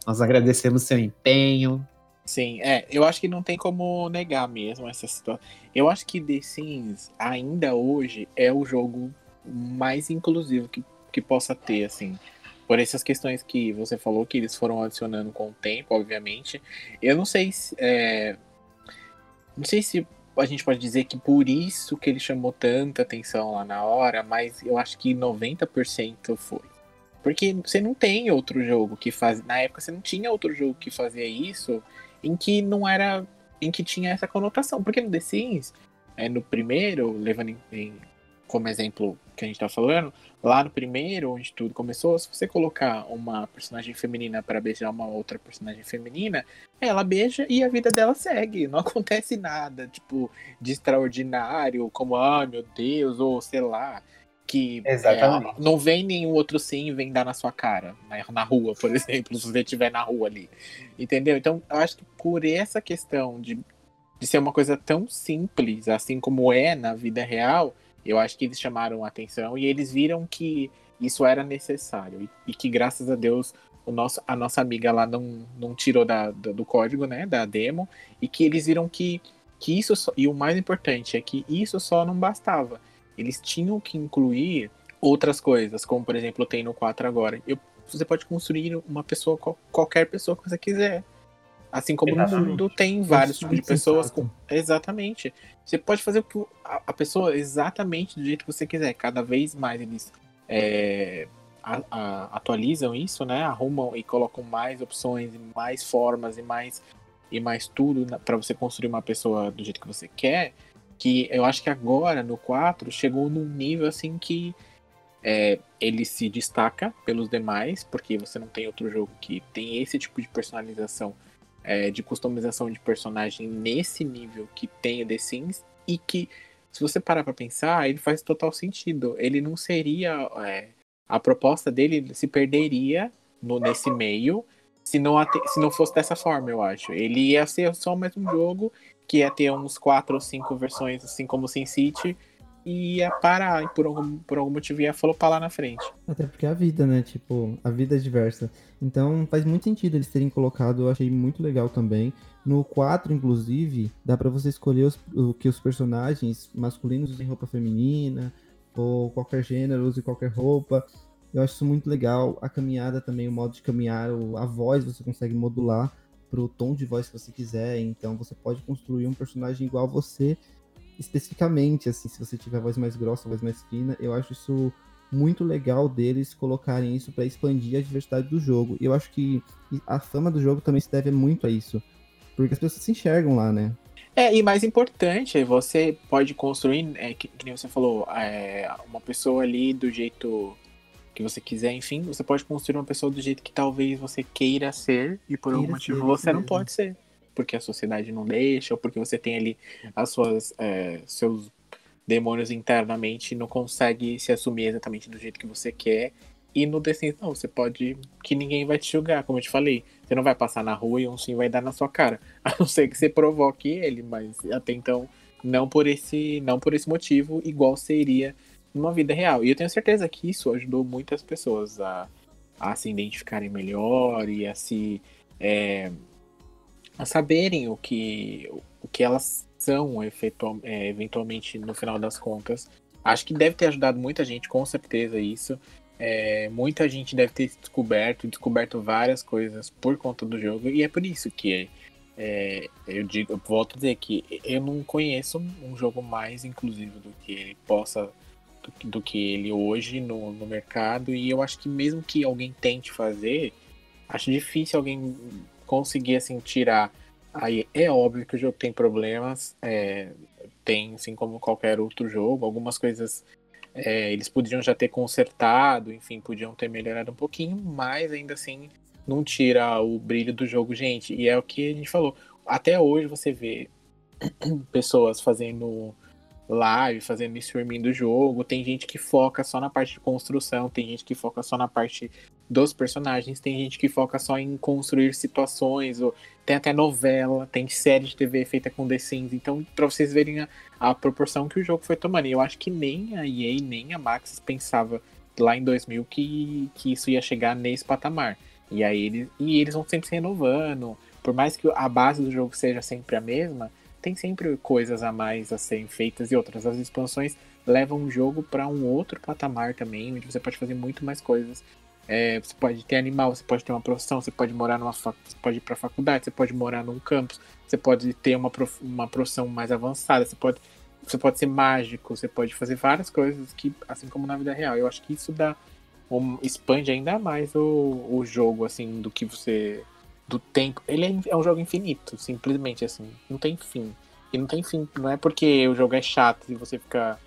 A: Nós agradecemos seu empenho.
B: Sim, é, eu acho que não tem como negar mesmo essa situação. Eu acho que The Sims, ainda hoje, é o jogo mais inclusivo que, que possa ter, assim. Por essas questões que você falou, que eles foram adicionando com o tempo, obviamente. Eu não sei se. é, não sei se a gente pode dizer que por isso que ele chamou tanta atenção lá na hora, mas eu acho que 90% foi. Porque você não tem outro jogo que faz. Na época você não tinha outro jogo que fazia isso em que não era. em que tinha essa conotação. Porque no The Sims, é, no primeiro, levando em, em- como exemplo que a gente tá falando, lá no primeiro, onde tudo começou, se você colocar uma personagem feminina para beijar uma outra personagem feminina, ela beija e a vida dela segue. Não *laughs* acontece nada, tipo, de extraordinário, como, ai meu Deus, ou sei lá. Que é, não vem nenhum outro sim e vem dar na sua cara, na, na rua, por *laughs* exemplo, se você estiver na rua ali. Entendeu? Então, eu acho que por essa questão de, de ser uma coisa tão simples, assim como é na vida real, eu acho que eles chamaram a atenção e eles viram que isso era necessário. E, e que, graças a Deus, o nosso, a nossa amiga lá não, não tirou da, da- do código, né, da demo, e que eles viram que, que isso só, e o mais importante é que isso só não bastava. Eles tinham que incluir outras coisas, como por exemplo tem no 4 agora. Eu, você pode construir uma pessoa, qual- qualquer pessoa que você quiser. Assim como no
A: Exatamente.
B: mundo tem vários tipos de pessoas com. Exatamente. Você pode fazer a, pessoa exatamente do jeito que você quiser. Cada vez mais eles é, a- a- atualizam isso, né? Arrumam e colocam mais opções, e mais formas e mais e mais tudo para você construir uma pessoa do jeito que você quer. Que eu acho que agora no 4 chegou num nível assim que é, ele se destaca pelos demais, porque você não tem outro jogo que tem esse tipo de personalização, é, de customização de personagem nesse nível que tem o The Sims, e que, se você parar pra pensar, ele faz total sentido. Ele não seria. é, a proposta dele se perderia no, nesse meio se não, se não fosse dessa forma, eu acho. Ele ia ser só mais um jogo que ia ter uns quatro ou cinco versões, assim como o SimCity, ia parar e por algum, por algum motivo ia flopar lá na frente.
C: Até porque é a vida, né? Tipo, a vida é diversa. Então faz muito sentido eles terem colocado, eu achei muito legal também. No 4, inclusive, dá para você escolher os, o que os personagens masculinos usem roupa feminina, ou qualquer gênero use qualquer roupa. Eu acho isso muito legal. A caminhada também, o modo de caminhar, a voz você consegue modular pro tom de voz que você quiser. Então você pode construir um personagem igual você especificamente, assim, se você tiver voz mais grossa, voz mais fina. Eu acho isso muito legal deles colocarem isso para expandir a diversidade do jogo. E eu acho que a fama do jogo também se deve muito a isso. Porque as pessoas se enxergam lá, né?
B: É, e mais importante, você pode construir, é, que, que nem você falou, é, uma pessoa ali do jeito que você quiser, enfim, você pode construir uma pessoa do jeito que talvez você queira ser e por algum motivo você não pode ser. Porque a sociedade não deixa, ou porque você tem ali as suas, é, seus demônios internamente e não consegue se assumir exatamente do jeito que você quer. E no The Sims, não, você pode. que ninguém vai te julgar, como eu te falei. Você não vai passar na rua e um sim vai dar na sua cara. *laughs* A não ser que você provoque ele, mas até então, não por esse, não por esse motivo, igual seria numa vida real. E eu tenho certeza que isso ajudou muitas pessoas a, a se identificarem melhor e a se. É, a saberem o que, o que elas são é, eventualmente no final das contas. Acho que deve ter ajudado muita gente, com certeza, isso. É, muita gente deve ter descoberto, descoberto várias coisas por conta do jogo, e é por isso que é, eu digo, eu volto a dizer que eu não conheço um jogo mais inclusivo do que ele possa do, do que ele hoje no, no mercado, e eu acho que mesmo que alguém tente fazer, acho difícil alguém conseguir assim tirar. Aí é óbvio que o jogo tem problemas, é, tem assim como qualquer outro jogo, algumas coisas é, eles poderiam já ter consertado, enfim, podiam ter melhorado um pouquinho, mas ainda assim não tira o brilho do jogo, gente. E é o que a gente falou. Até hoje você vê *clears throat* pessoas fazendo live, fazendo streaming do jogo. Tem gente que foca só na parte de construção, tem gente que foca só na parte dos personagens, tem gente que foca só em construir situações, ou tem até novela, tem série de TV feita com The Sims. Então, pra vocês verem a, a proporção que o jogo foi tomando. E eu acho que nem a EA, nem a Maxis pensava lá em 2000 que, que isso ia chegar nesse patamar. E aí eles, e eles vão sempre se renovando. Por mais que a base do jogo seja sempre a mesma, tem sempre coisas a mais a serem feitas e outras. As expansões levam o jogo para um outro patamar também, onde você pode fazer muito mais coisas. É, você pode ter animal, você pode ter uma profissão, você pode morar numa fac... você pode ir para faculdade, você pode morar num campus, você pode ter uma, prof... uma profissão mais avançada, você pode você pode ser mágico, você pode fazer várias coisas que assim como na vida real. Eu acho que isso dá um... expande ainda mais o... o jogo assim do que você do tempo. Ele é, é um jogo infinito, simplesmente assim. Não tem fim. E não tem fim. Não é porque o jogo é chato e você fica.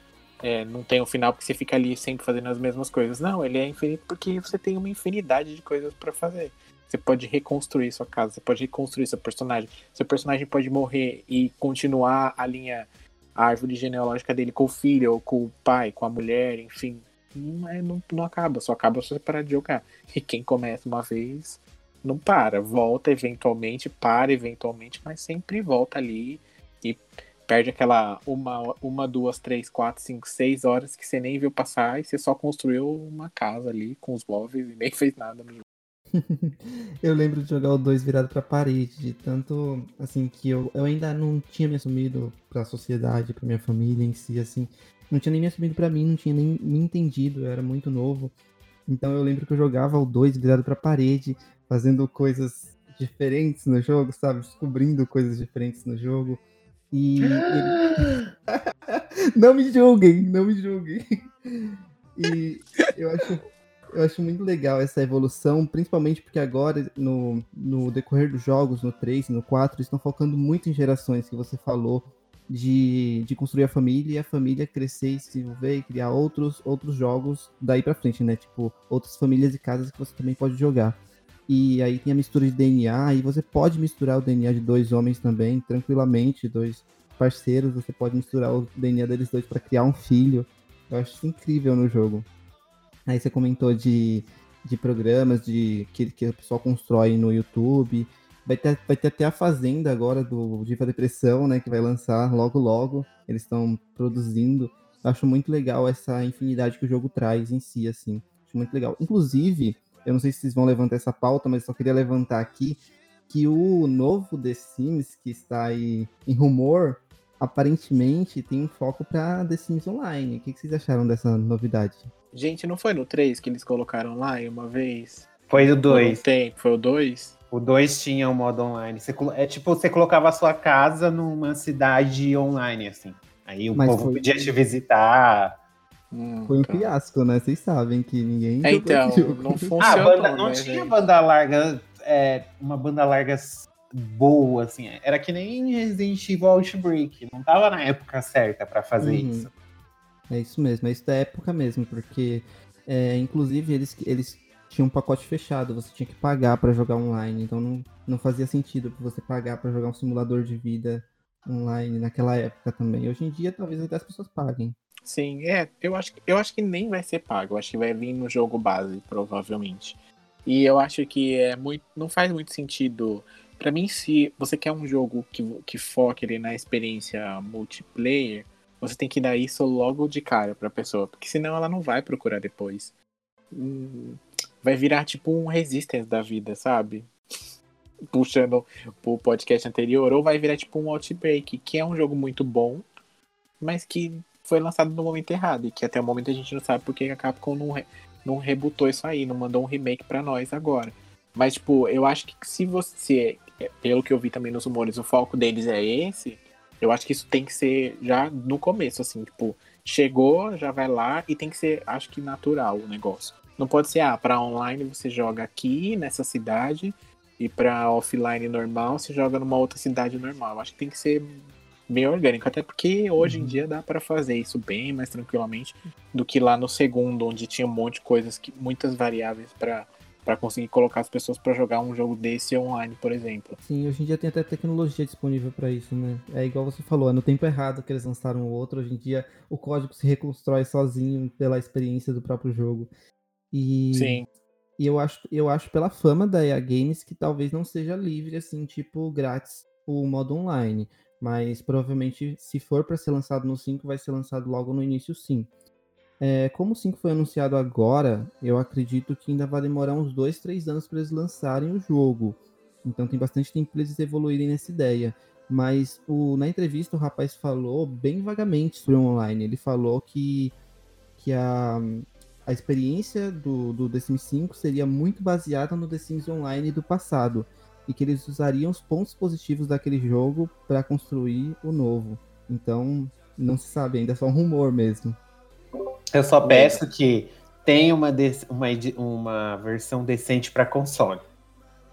B: É, não tem um final porque você fica ali sempre fazendo as mesmas coisas. Não, ele é infinito porque você tem uma infinidade de coisas para fazer. Você pode reconstruir sua casa, você pode reconstruir seu personagem. Seu personagem pode morrer e continuar a linha, a árvore genealógica dele com o filho, ou com o pai, com a mulher, enfim. Não, é, não, não acaba, só acaba se você parar de jogar. E quem começa uma vez não para, volta eventualmente, para eventualmente, mas sempre volta ali e perde aquela uma, uma duas, três, quatro, cinco, seis horas que você nem viu passar e você só construiu uma casa ali com os móveis e *laughs* nem fez nada no *laughs*
C: eu lembro de jogar o 2 virado pra parede, de tanto assim que eu, eu ainda não tinha me assumido pra sociedade, pra minha família em si, assim, não tinha nem me assumido pra mim, não tinha nem me entendido, eu era muito novo. Então eu lembro que eu jogava o 2 virado pra parede, fazendo coisas diferentes no jogo, sabe? Descobrindo coisas diferentes no jogo. E. *gasps* *laughs* não me julguem, não me julguem. E eu acho, eu acho muito legal essa evolução, principalmente porque agora, no, no decorrer dos jogos, no 3 e no 4, estão focando muito em gerações que você falou. De, de construir a família e a família crescer e se desenvolver e criar outros, outros jogos daí para frente, né? Tipo, outras famílias e casas que você também pode jogar e aí tem a mistura de DNA, e você pode misturar o DNA de dois homens também, tranquilamente, dois parceiros, você pode misturar o DNA deles dois para criar um filho. Eu acho isso incrível no jogo. Aí você comentou de, de programas de que, que o pessoal constrói no YouTube. Vai ter, vai ter até a Fazenda agora do Diva Depressão, né? Que vai lançar logo logo. Eles estão produzindo. Eu acho muito legal essa infinidade que o jogo traz em si, assim. Acho muito legal. Inclusive, eu não sei se vocês vão levantar essa pauta, mas só queria levantar aqui que o novo The Sims, que está aí em rumor, aparentemente tem um foco para The Sims Online. O que vocês acharam dessa novidade?
B: Gente, não foi no 3 que eles colocaram lá uma vez?
A: Foi o
B: Por um
A: 2.
B: tempo, foi o 2?
A: O 2 tinha um modo online. Você é tipo, você colocava a sua casa numa cidade online, assim. Aí o
C: Mas
A: povo
C: foi-
A: podia te visitar.
B: Hum,
C: Foi um
B: tá.
C: fiasco, né? Vocês sabem que ninguém.
B: É, então, não *laughs*
A: Ah,
B: funcionou,
A: banda, não
B: né,
A: tinha
B: gente?
A: banda larga, é, uma banda larga boa, assim. Era que nem Resident Evil Outbreak. Não tava na época certa pra fazer
C: Uhum.
A: isso.
C: É isso mesmo, é isso da época mesmo, porque é, inclusive eles, eles tinham um pacote fechado, você tinha que pagar pra jogar online, então não, não fazia sentido você pagar pra jogar um simulador de vida online naquela época também. Hoje em dia talvez até as pessoas paguem.
B: Sim, é. Eu acho, eu acho que nem vai ser pago. Eu acho que vai vir no jogo base, provavelmente. E eu acho que é muito, não faz muito sentido. Pra mim, se você quer um jogo que, que foque na experiência multiplayer, você tem que dar isso logo de cara pra pessoa. Porque senão ela não vai procurar depois. Hum, Vai virar tipo um Resistance da vida, sabe? Puxando pro podcast anterior. Ou vai virar tipo um Outbreak, que é um jogo muito bom, mas que foi lançado no momento errado. E que até o momento a gente não sabe porque a Capcom não, re- não rebutou isso aí, não mandou um remake pra nós agora. Mas, tipo, eu acho que se você, pelo que eu vi também nos rumores, o foco deles é esse, eu acho que isso tem que ser já no começo, assim, tipo, chegou, já vai lá e tem que ser, acho que natural o negócio. Não pode ser, ah, pra online você joga aqui, nessa cidade, e pra offline normal você joga numa outra cidade normal. Eu acho que tem que ser bem orgânico, até porque hoje em dia dá pra fazer isso bem mais tranquilamente do que lá no segundo, onde tinha um monte de coisas, que, muitas variáveis pra para conseguir colocar as pessoas pra jogar um jogo desse online, por exemplo.
C: Sim, hoje em dia tem até tecnologia disponível pra isso, né? É igual você falou, é no tempo errado que eles lançaram o outro. Hoje em dia o código se reconstrói sozinho pela experiência do próprio jogo. E
B: Sim.
C: E eu acho, eu acho pela fama da EA Games que talvez não seja livre, assim, tipo, grátis o modo online. Mas provavelmente, se for para ser lançado no 5, vai ser lançado logo no início sim. É, como o 5 foi anunciado agora, eu acredito que ainda vai demorar uns 2, 3 anos para eles lançarem o jogo. Então tem bastante tempo para eles evoluírem nessa ideia. Mas o, na entrevista o rapaz falou bem vagamente sobre o online. Ele falou que, que a, a experiência do, do The Sims 5 seria muito baseada no The Sims Online do passado e que eles usariam os pontos positivos daquele jogo para construir o novo. Então, não se sabe ainda, é só um rumor mesmo.
A: Eu só peço que tenha uma, uma, uma versão decente para console.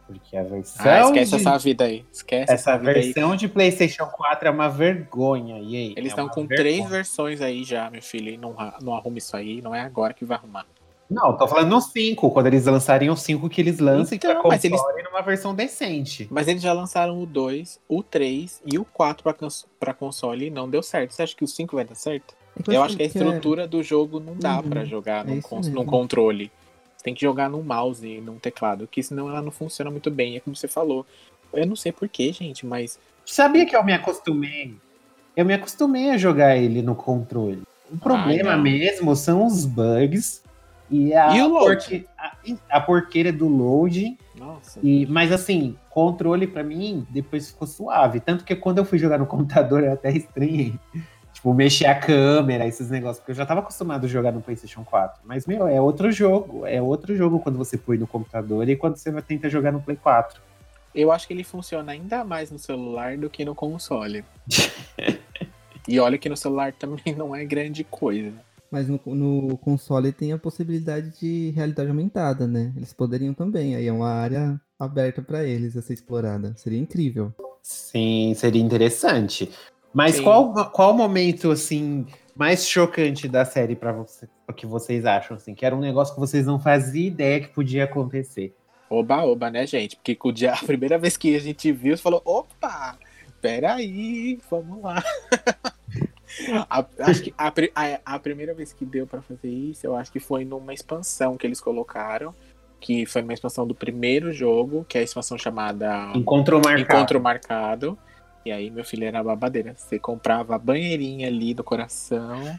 A: Porque a versão.
B: Ah, esquece
A: de-
B: essa vida aí. Esquece essa,
A: essa
B: vida aí.
A: versão de PlayStation 4 é uma vergonha. E aí?
B: Eles
A: É
B: estão
A: uma
B: com
A: vergonha.
B: três versões aí já, meu filho. E não, não arruma isso aí. Não é agora que vai arrumar.
A: Não, tô falando no 5, quando eles lançarem o 5 que eles lancem
B: Então,
A: pra
B: mas
A: console
B: eles-
A: numa versão decente.
B: Mas eles já lançaram o 2, o 3 e o 4 pra, cons- pra console e não deu certo. Você acha que o 5 vai dar certo?
C: É
B: Eu acho que a
C: é-
B: estrutura do jogo não dá
C: Uhum,
B: pra jogar
C: é
B: num,
C: mesmo.
B: num controle. Você tem que jogar num mouse e num teclado, que senão ela não funciona muito bem. É como você falou. Eu não sei porquê, gente, mas
A: Sabia que eu me acostumei? Eu me acostumei a jogar ele no controle. O problema
B: não.
A: mesmo são os bugs e a,
B: E
A: porque- a, a porqueira do load.
B: Nossa.
A: E, mas assim, controle pra mim depois ficou suave. Tanto que quando eu fui jogar no computador eu até estranhei. Tipo, mexer a câmera, esses negócios, porque eu já tava acostumado a jogar no PlayStation 4. Mas, meu, é outro jogo. É outro jogo quando você põe no computador e quando você vai tentar jogar no Play 4.
B: Eu acho que ele funciona ainda mais no celular do que no console. *laughs* e olha que no celular também *laughs* não é grande coisa.
C: Mas no, no console tem a possibilidade de realidade aumentada, né? Eles poderiam também, aí é uma área aberta para eles a ser explorada. Seria incrível.
A: Sim, seria interessante. Mas
B: Sim.
A: qual, qual o momento, assim, mais chocante da série pra você, o que vocês acham, assim? Que era um negócio que vocês não faziam ideia que podia acontecer.
B: Oba, oba, né, gente? Porque com o dia, *laughs* a primeira vez que a gente viu, você falou: opa, peraí, vamos lá. *laughs* A- acho que a, a- a primeira vez que deu pra fazer isso, eu acho que foi numa expansão que eles colocaram, que foi uma expansão do primeiro jogo, que é a expansão chamada
A: Encontro marcado.
B: Encontro Marcado. E aí, meu filho, era babadeira. Você comprava a banheirinha ali do coração,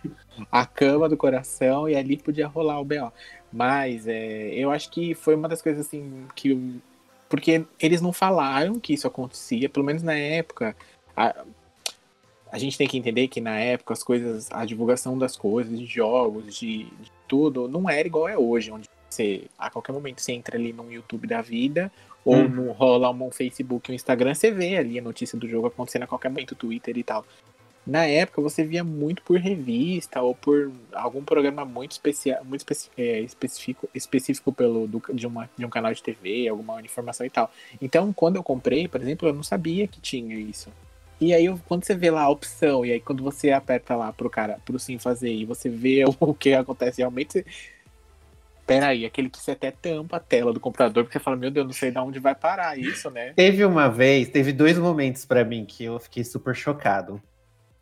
B: a cama do coração, e ali podia rolar o B.O. Mas é, eu acho que foi uma das coisas assim que. Porque eles não falaram que isso acontecia, pelo menos na época. A, a gente tem que entender que na época as coisas, a divulgação das coisas, de jogos, de, de tudo, não era igual é hoje, onde você, a qualquer momento, você entra ali no YouTube da vida, ou
A: Hum.
B: no rola um Facebook, um Instagram, você vê ali a notícia do jogo acontecendo a qualquer momento, Twitter e tal. Na época você via muito por revista ou por algum programa muito especial, muito especi- é, específico, específico pelo do- de, uma, de um canal de TV, alguma informação e tal. Então, quando eu comprei, por exemplo, eu não sabia que tinha isso. E aí, quando você vê lá a opção, e aí quando você aperta lá pro cara, pro sim fazer, e você vê *laughs* o que acontece realmente, você... Peraí, aquele que você até tampa a tela do computador, porque você fala, meu Deus, não sei de onde vai parar isso, né?
A: Teve uma vez, teve dois momentos pra mim que eu fiquei super chocado.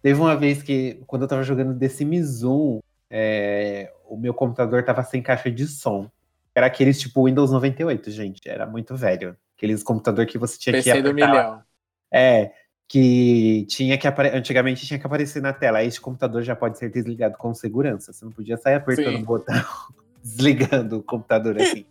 A: Teve uma vez que, quando eu tava jogando The Sims 1, é, o meu computador tava sem caixa de som. Era aqueles tipo Windows 98, gente. Era muito velho. Aqueles computador que você tinha que
B: PC do
A: apertar.
B: milhão.
A: É, que tinha que antigamente tinha que aparecer na tela. Este computador já pode ser desligado com segurança. Você não podia sair apertando
B: Sim.
A: o botão, *laughs* desligando o computador assim.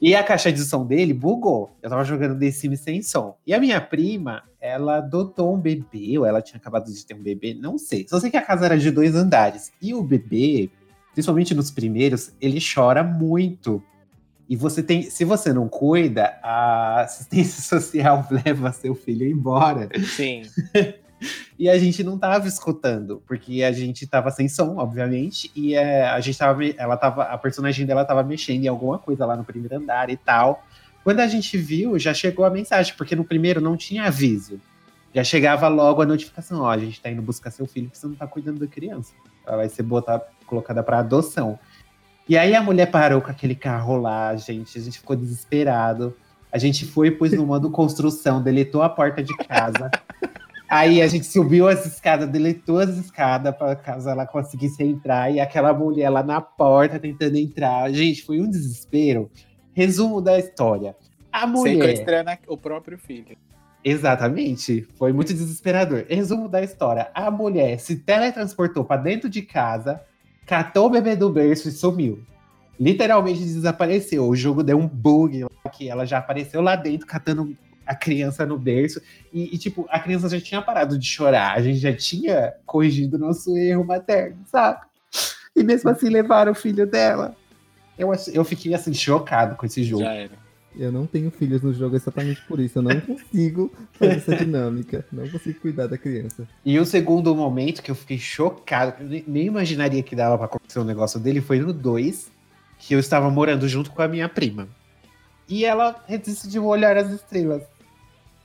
A: e a caixa de som dele bugou. Eu tava jogando The Sims sem som. E a minha prima, ela adotou um bebê, ou ela tinha acabado de ter um bebê, não sei. Só sei que a casa era de dois andares. E o bebê, principalmente nos primeiros, ele chora muito. E você tem, se você não cuida, a assistência *laughs* social *laughs* leva seu filho embora.
B: Sim. *laughs*
A: E a gente não tava escutando, porque a gente tava sem som, obviamente, e é, a gente tava, me- ela tava, a personagem dela tava mexendo em alguma coisa lá no primeiro andar e tal. Quando a gente viu, já chegou a mensagem, porque no primeiro não tinha aviso. Já chegava logo a notificação, ó, a gente tá indo buscar seu filho, porque você não tá cuidando da criança. Ela vai ser botada, colocada para adoção. E aí a mulher parou com aquele carro lá, gente, a gente ficou desesperado. A gente foi, pôs no modo construção, deletou a porta de casa. Aí a gente subiu as escadas, deletou as escadas para caso ela conseguisse entrar. E aquela mulher lá na porta tentando entrar. Gente, foi um desespero. Resumo da história. A mulher.
B: Sequestrando o próprio filho.
A: Exatamente. Foi muito desesperador. Resumo da história. A mulher se teletransportou para dentro de casa, catou o bebê do berço e sumiu. Literalmente desapareceu. O jogo deu um bug que ela já apareceu lá dentro, catando a criança no berço. E, e, tipo, a criança já tinha parado de chorar. A gente já tinha corrigido o nosso erro materno, sabe? E mesmo assim levaram o filho dela. Eu, eu fiquei assim, chocado com esse jogo.
B: Já era.
C: Eu não tenho filhos no jogo exatamente por isso. Eu não consigo fazer essa dinâmica. Não consigo cuidar da criança.
A: E o segundo momento que eu fiquei chocado, eu nem, nem imaginaria que dava pra acontecer um negócio dele, foi no 2, que eu estava morando junto com a minha prima. E ela decidiu olhar as estrelas.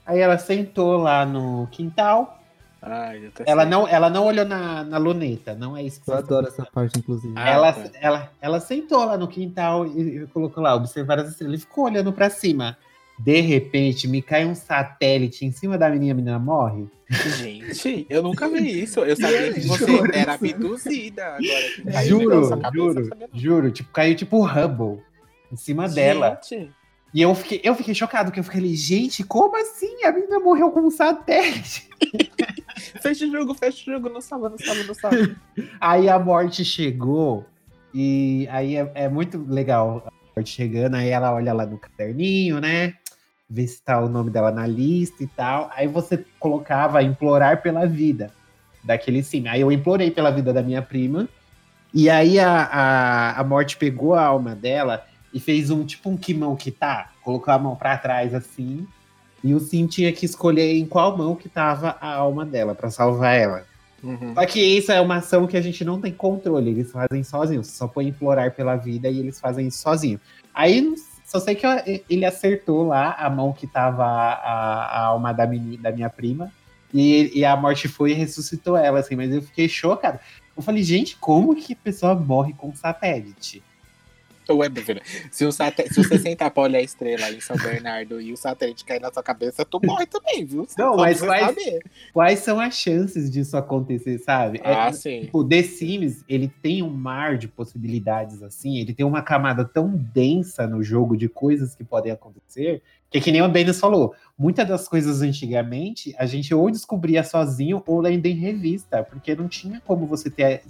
A: Aí ela sentou lá no quintal.
B: Ai, tô
A: Ela não, ela não olhou na, na luneta, não é isso que
C: Eu adoro essa parte, inclusive.
B: Ah,
A: ela,
B: tá.
A: ela, ela sentou lá no quintal e, e colocou lá, observar as estrelas. E ficou olhando pra cima. De repente, me cai um satélite em cima da menina, a menina morre.
B: Gente, eu nunca vi isso. Eu sabia que você
C: Juro.
B: era abduzida agora.
A: juro,
B: cabeça,
A: juro, juro. Tipo, caiu tipo o Hubble em cima dela.
B: Gente,
A: E eu fiquei, eu fiquei chocado, porque eu fiquei ali, gente, como assim? A menina morreu com um satélite. *laughs*
B: fecha o jogo, fecha o jogo, não salva, não salva, não salva. *laughs*
A: Aí a morte chegou, e aí é, é muito legal a morte chegando, aí ela olha lá no caderninho, né? Vê se tá o nome dela na lista e tal. Aí você colocava implorar pela vida daquele sim. Aí eu implorei pela vida da minha prima. E aí a, a, a morte pegou a alma dela e fez um tipo um kimão que tá, colocou a mão pra trás assim. E o Sim tinha que escolher em qual mão que tava a alma dela pra salvar ela.
B: Uhum.
A: Só que isso é uma ação que a gente não tem controle, eles fazem sozinhos. Só põe implorar pela vida e eles fazem isso sozinho. Aí só sei que ele acertou lá a mão que tava a, a alma da, meni- da minha prima. E, e a morte foi e ressuscitou ela, assim, mas eu fiquei chocado. Eu falei, gente, como que a pessoa morre com satélite? *laughs*
B: Meu filho, se, o sate- se você sentar pra olhar a estrela em São Bernardo e o satélite cair na sua cabeça, tu morre também, viu?
A: Não,
B: Só
A: mas
B: você saber.
A: Quais são as chances disso acontecer, sabe? É-
B: Ah, sim.
A: Tipo, The Sims, ele tem um mar de possibilidades assim, ele tem uma camada tão densa no jogo de coisas que podem acontecer, Porque que nem o Denis falou, muitas das coisas antigamente a gente ou descobria sozinho ou lendo em revista, porque não tinha como você ter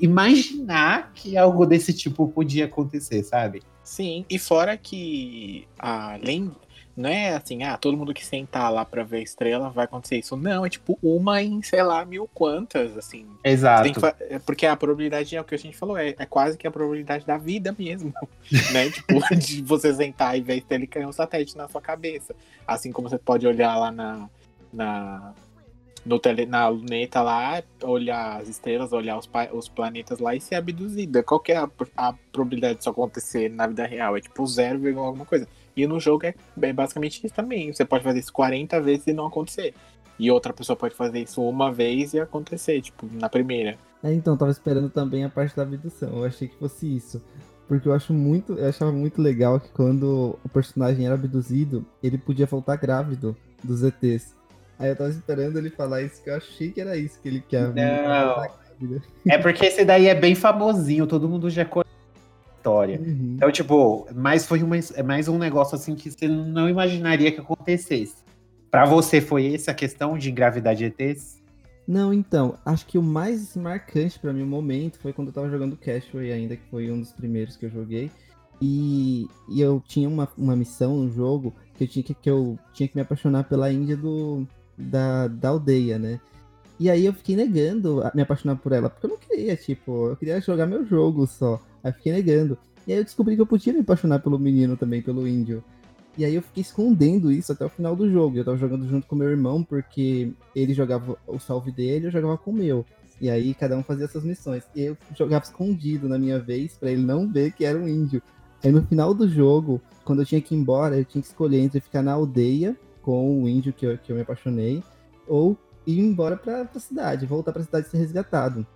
A: imaginar que algo desse tipo podia acontecer, sabe?
B: Sim, e fora que além não é assim, ah, todo mundo que sentar lá pra ver a estrela vai acontecer isso. Não, é tipo uma em, sei lá, mil quantas, assim.
A: Exato.
B: É porque a probabilidade é o que a gente falou, é, é quase que a probabilidade da vida mesmo, *laughs* né? Tipo, *laughs* de você sentar e ver a estrela e cair um satélite na sua cabeça. Assim como você pode olhar lá na, na, no tele, na luneta lá, olhar as estrelas, olhar os, os planetas lá e ser abduzida. Qual que é a, a probabilidade disso acontecer na vida real? É tipo 0, alguma coisa. E no jogo é, é basicamente isso também. Você pode fazer isso 40 vezes e não acontecer. E outra pessoa pode fazer isso uma vez e acontecer, tipo, na primeira.
C: É, então, tava esperando também a parte da abdução. Eu achei que fosse isso. Porque eu acho muito. Eu achava muito legal que quando o personagem era abduzido, ele podia voltar grávido dos ETs. Aí eu tava esperando ele falar isso, que eu achei que era isso que ele quer.
A: Não. É porque esse daí é bem famosinho, todo mundo já conhece a história.
C: Uhum.
A: Então, tipo, mas foi uma, é mais um negócio assim que você não imaginaria que acontecesse. Pra você foi essa questão de gravidade de ETs?
C: Não, então, acho que o mais assim, marcante pra mim, o momento, foi quando eu tava jogando Cashway ainda, que foi um dos primeiros que eu joguei. E, e eu tinha uma, uma missão no jogo que eu, tinha que, que eu tinha que me apaixonar pela Índia do, da, da aldeia, né? E aí eu fiquei negando me apaixonar por ela, porque eu não queria, tipo, eu queria jogar meu jogo só. Aí fiquei negando. E aí eu descobri que eu podia me apaixonar pelo menino também, pelo índio. E aí eu fiquei escondendo isso até o final do jogo. Eu tava jogando junto com meu irmão, porque ele jogava o salve dele eu jogava com o meu. E aí cada um fazia essas missões. E eu jogava escondido na minha vez, pra ele não ver que era um índio. Aí no final do jogo, quando eu tinha que ir embora, eu tinha que escolher entre ficar na aldeia com o índio que eu, que eu me apaixonei, ou ir embora pra, pra cidade, voltar pra cidade e ser resgatado.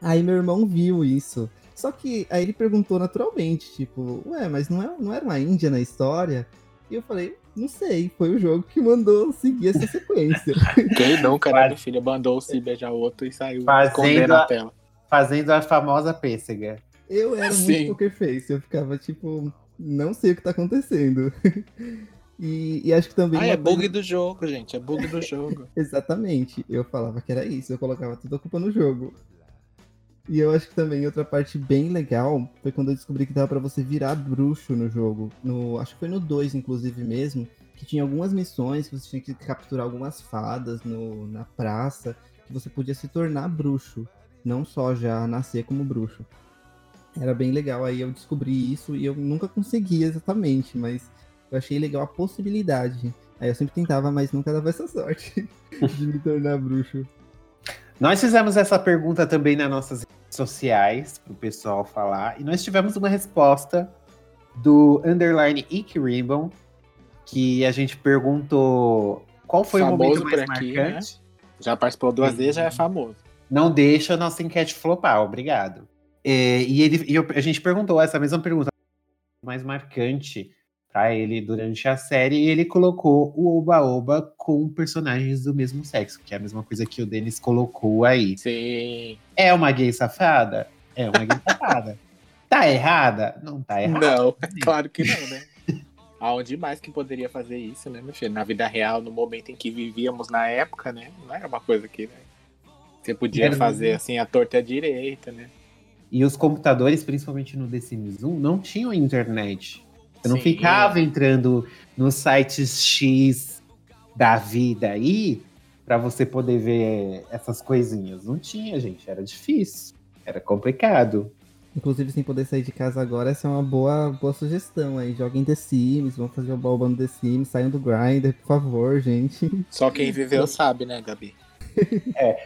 C: Aí meu irmão viu isso. Só que aí ele perguntou naturalmente, tipo, ué, mas não, é, não era uma Índia na história? E eu falei, não sei, foi o jogo que mandou seguir essa sequência. *laughs*
B: Quem nunca, né,
A: Quase.
B: minha filha? Mandou se beijar o outro e saiu
A: Fazendo
B: escondendo
A: a-
B: a tela.
A: Fazendo a famosa pêssega.
C: Eu era
B: Sim.
C: muito poker face, eu ficava tipo, não sei o que tá acontecendo. *laughs* e, e acho que também.
B: Ah, é
C: coisa-
B: bug do jogo, gente. É bug do jogo. *laughs*
C: Exatamente. Eu falava que era isso, eu colocava toda a culpa no jogo. E eu acho que também outra parte bem legal foi quando eu descobri que dava pra você virar bruxo no jogo. No, acho que foi no 2, inclusive mesmo, que tinha algumas missões que você tinha que capturar algumas fadas no, na praça, que você podia se tornar bruxo, não só já nascer como bruxo. Era bem legal, aí eu descobri isso e eu nunca consegui exatamente, mas eu achei legal a possibilidade. Aí eu sempre tentava, mas nunca dava essa sorte *laughs* de me tornar bruxo.
A: Nós fizemos essa pergunta também nas nossas redes sociais, pro pessoal falar, e nós tivemos uma resposta do underline Ike Ribbon, que a gente perguntou qual foi
B: Famoso
A: o momento mais
B: por aqui, né?
A: marcante.
B: Já participou duas vezes, já é famoso.
A: Não deixa a nossa enquete flopar, obrigado. É, e ele, e a gente perguntou essa mesma pergunta mais marcante pra ele durante a série, e ele colocou o Oba-Oba com personagens do mesmo sexo, que é a mesma coisa que o Denis colocou aí.
B: Sim.
A: É uma gay safada? É uma gay safada. *laughs* Tá errada? Não tá errada.
B: Não, é *laughs* *laughs* claro que não, né? Aonde mais que poderia fazer isso, né, meu filho? Na vida real, no momento em que vivíamos na época, né? Não era uma coisa que, né? Você podia
A: Era-
B: fazer assim a torta direita, né?
A: E os computadores, principalmente no The Sims 1, não tinham internet. Você não
B: Sim.
A: ficava entrando nos sites X da vida aí pra você poder ver essas coisinhas. Não tinha, gente. Era difícil. Era complicado.
C: Inclusive, sem poder sair de casa agora, essa é uma boa, boa sugestão aí. Joguem The Sims, vão fazer o balba no The Sims, saiam do Grindr, por favor, gente.
B: Só quem viveu sabe, né, Gabi?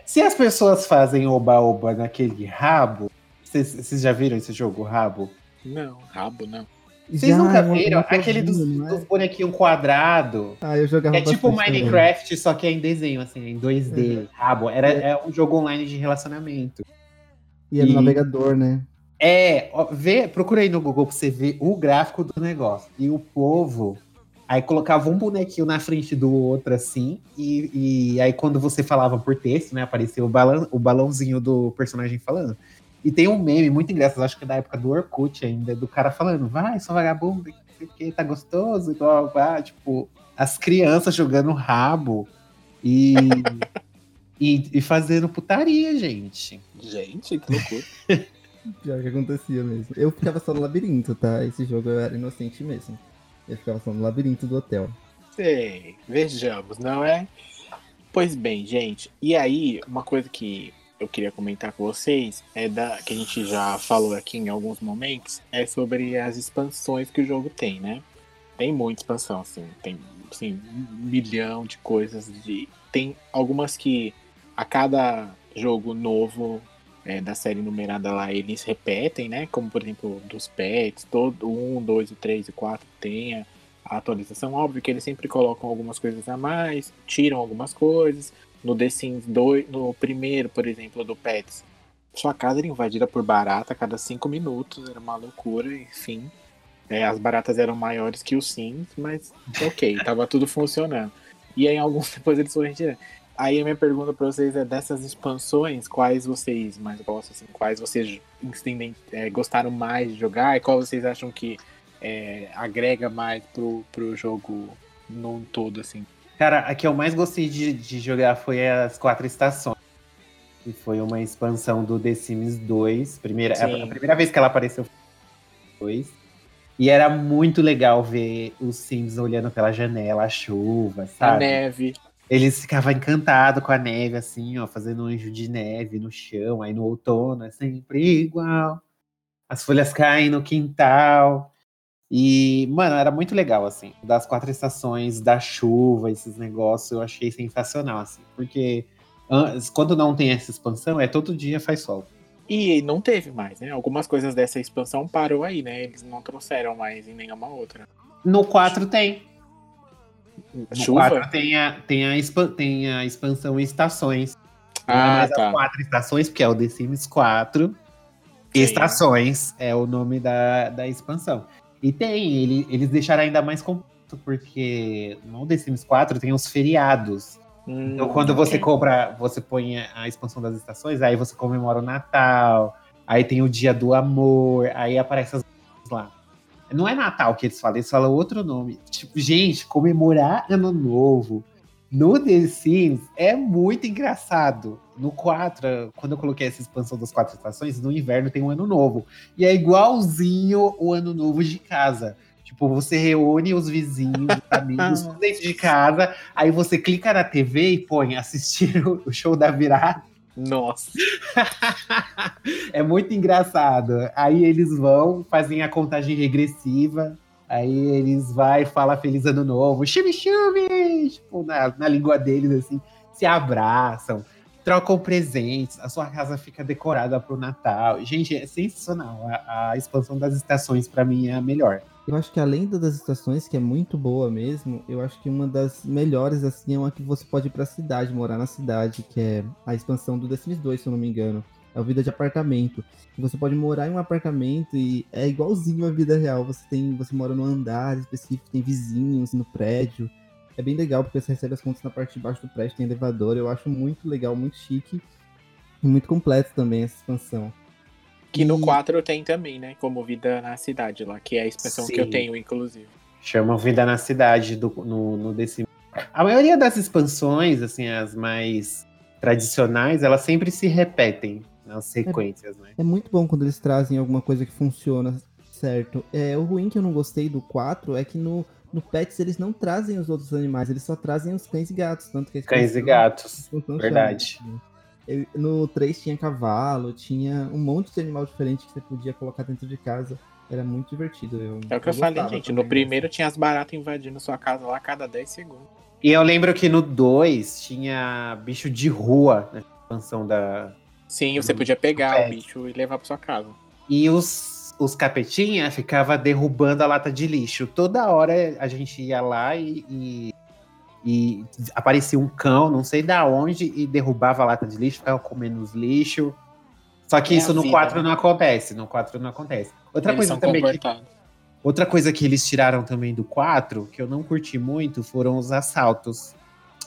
A: Se as pessoas fazem oba-oba naquele rabo, vocês vocês já viram esse jogo, rabo?
B: Não, rabo não.
A: Vocês
C: Já,
A: nunca
C: é
A: viram? Aquele dos,
C: é?
A: dos bonequinhos quadrados.
C: Ah, eu jogava
A: É tipo
C: bastante também.
A: Minecraft, só que é em desenho, assim, em 2D, rabo. Era, é um jogo online de relacionamento.
C: E era no navegador, né?
A: É, ó, vê, procura aí no Google pra você ver o gráfico do negócio. E o povo. Aí colocava um bonequinho na frente do outro, assim, e, e aí quando você falava por texto, né, aparecia o, balão, o balãozinho do personagem falando. E tem um meme muito engraçado, acho que é da época do Orkut ainda, do cara falando, vai, sua vagabunda, sei o que, tá gostoso, igual, ah, tipo, as crianças jogando rabo e, *laughs* e, e fazendo putaria, gente.
B: Gente, que loucura. *laughs*
C: Pior que acontecia mesmo. Eu ficava só no labirinto, tá? Esse jogo eu era inocente mesmo. Eu ficava só no labirinto do hotel.
B: Sei, vejamos, não é? Pois bem, gente. E aí, uma coisa que eu queria comentar com vocês é da que a gente já falou aqui em alguns momentos é sobre as expansões que o jogo tem, né? Tem muita expansão, assim, tem assim, um milhão de coisas de tem algumas que a cada jogo novo é, da série numerada lá eles repetem, né? Como por exemplo dos pets, todo um, dois, três e quatro tem a atualização. Óbvio que eles sempre colocam algumas coisas a mais, tiram algumas coisas. No The Sims 2, no primeiro, por exemplo, do Pets, sua casa era invadida por barata a cada cinco minutos, era uma loucura, enfim. É, as baratas eram maiores que os Sims, mas ok, *laughs* tava tudo funcionando. E aí, alguns *laughs* depois eles foram retirando. Aí a minha pergunta para vocês é dessas expansões, quais vocês mais gostam, assim, quais vocês entendem, é, gostaram mais de jogar e qual vocês acham que é, agrega mais pro, pro jogo num todo, assim?
A: Cara, a que eu mais gostei de, de jogar foi as quatro estações. Que foi uma expansão do The Sims 2. Primeira, a, a primeira vez que ela apareceu foi 2. E era muito legal ver os Sims olhando pela janela, a chuva,
B: A
A: sabe?
B: neve.
A: Eles ficavam encantados com a neve, assim, ó, fazendo um anjo de neve no chão. Aí no outono é sempre igual. As folhas caem no quintal. E, mano, era muito legal, assim. Das quatro estações, da chuva, esses negócios, eu achei sensacional, assim. Porque an- quando não tem essa expansão, é todo dia faz sol.
B: E não teve mais, né? Algumas coisas dessa expansão parou aí, né? Eles não trouxeram mais em nenhuma outra.
A: No 4 tem. No
B: Chuva?
A: 4 tem a, tem, a tem a expansão estações. É
B: Ah,
A: as
B: tá.
A: quatro estações, porque é o The Sims 4.
B: Sim.
A: Estações é o nome da, da expansão. E tem, ele- eles deixaram ainda mais completo, porque no The Sims 4 tem os feriados.
B: Hum,
A: Então, quando você
B: ok.
A: compra, você põe a expansão das estações, aí você comemora o Natal, aí tem o dia do amor, aí aparece as lá. Não é Natal que eles falam, eles falam outro nome. Tipo, gente, comemorar Ano Novo no The Sims é muito engraçado. No 4, quando eu coloquei essa expansão das quatro estações, no inverno tem um Ano Novo. E é igualzinho o Ano Novo de casa. Tipo, você reúne os vizinhos, os amigos, *laughs* dentro de casa, aí você clica na TV e põe assistir *laughs* o show da virada.
B: Nossa. *laughs*
A: é muito engraçado. Aí eles vão, fazem a contagem regressiva. Aí eles vai fala feliz ano novo, chubi chubi, tipo, na, na língua deles assim, se abraçam, trocam presentes, a sua casa fica decorada pro Natal. Gente, é sensacional. A, a expansão das estações pra mim é a melhor.
C: Eu acho que além da das estações, que é muito boa mesmo, eu acho que uma das melhores, assim, é uma que você pode ir pra cidade, morar na cidade, que é a expansão do The Sims 2, se eu não me engano. É o Vida de Apartamento. Você pode morar em um apartamento e é igualzinho a vida real. Você tem, você mora num andar específico, tem vizinhos no prédio. É bem legal, porque você recebe as contas na parte de baixo do prédio, tem elevador. Eu acho muito legal, muito chique. E muito completo também essa expansão.
B: Que no
C: E-
B: 4 tem também, né? Como Vida na Cidade lá, que é a expressão que eu
A: Sim.
B: tenho, inclusive.
A: Chamam Vida na Cidade do, no, no Sims. A maioria das expansões, assim, as mais tradicionais, elas sempre se repetem nas sequências, né?
C: É muito bom quando eles trazem alguma coisa que funciona certo. É, o ruim que eu não gostei do 4 é que no, no Pets eles não trazem os outros animais, eles só trazem os cães e gatos. Tanto que
A: Cães e gatos. verdade.
C: né? Eu- No 3 tinha cavalo, tinha um monte de animal diferente que você podia colocar dentro de casa. Era muito divertido. Eu,
B: É o que eu, falei,
C: gostava
B: gente. No primeiro tinha as baratas invadindo sua casa lá a cada 10 segundos.
A: E eu lembro que no 2 tinha bicho de rua na expansão da.
B: Sim, você
A: Hum,
B: podia pegar o bicho e levar pra sua casa.
A: E os, os capetinha ficava derrubando a lata de lixo. Toda hora a gente ia lá e, e, e aparecia um cão, não sei da onde, e derrubava a lata de lixo, ficava comendo os lixo. Só que
B: É
A: isso no
B: vida,
A: 4
B: né?
A: não acontece. No 4 não acontece. Outra
B: Eles
A: coisa também que. Outra coisa que eles tiraram também do 4, que eu não curti muito, foram os assaltos.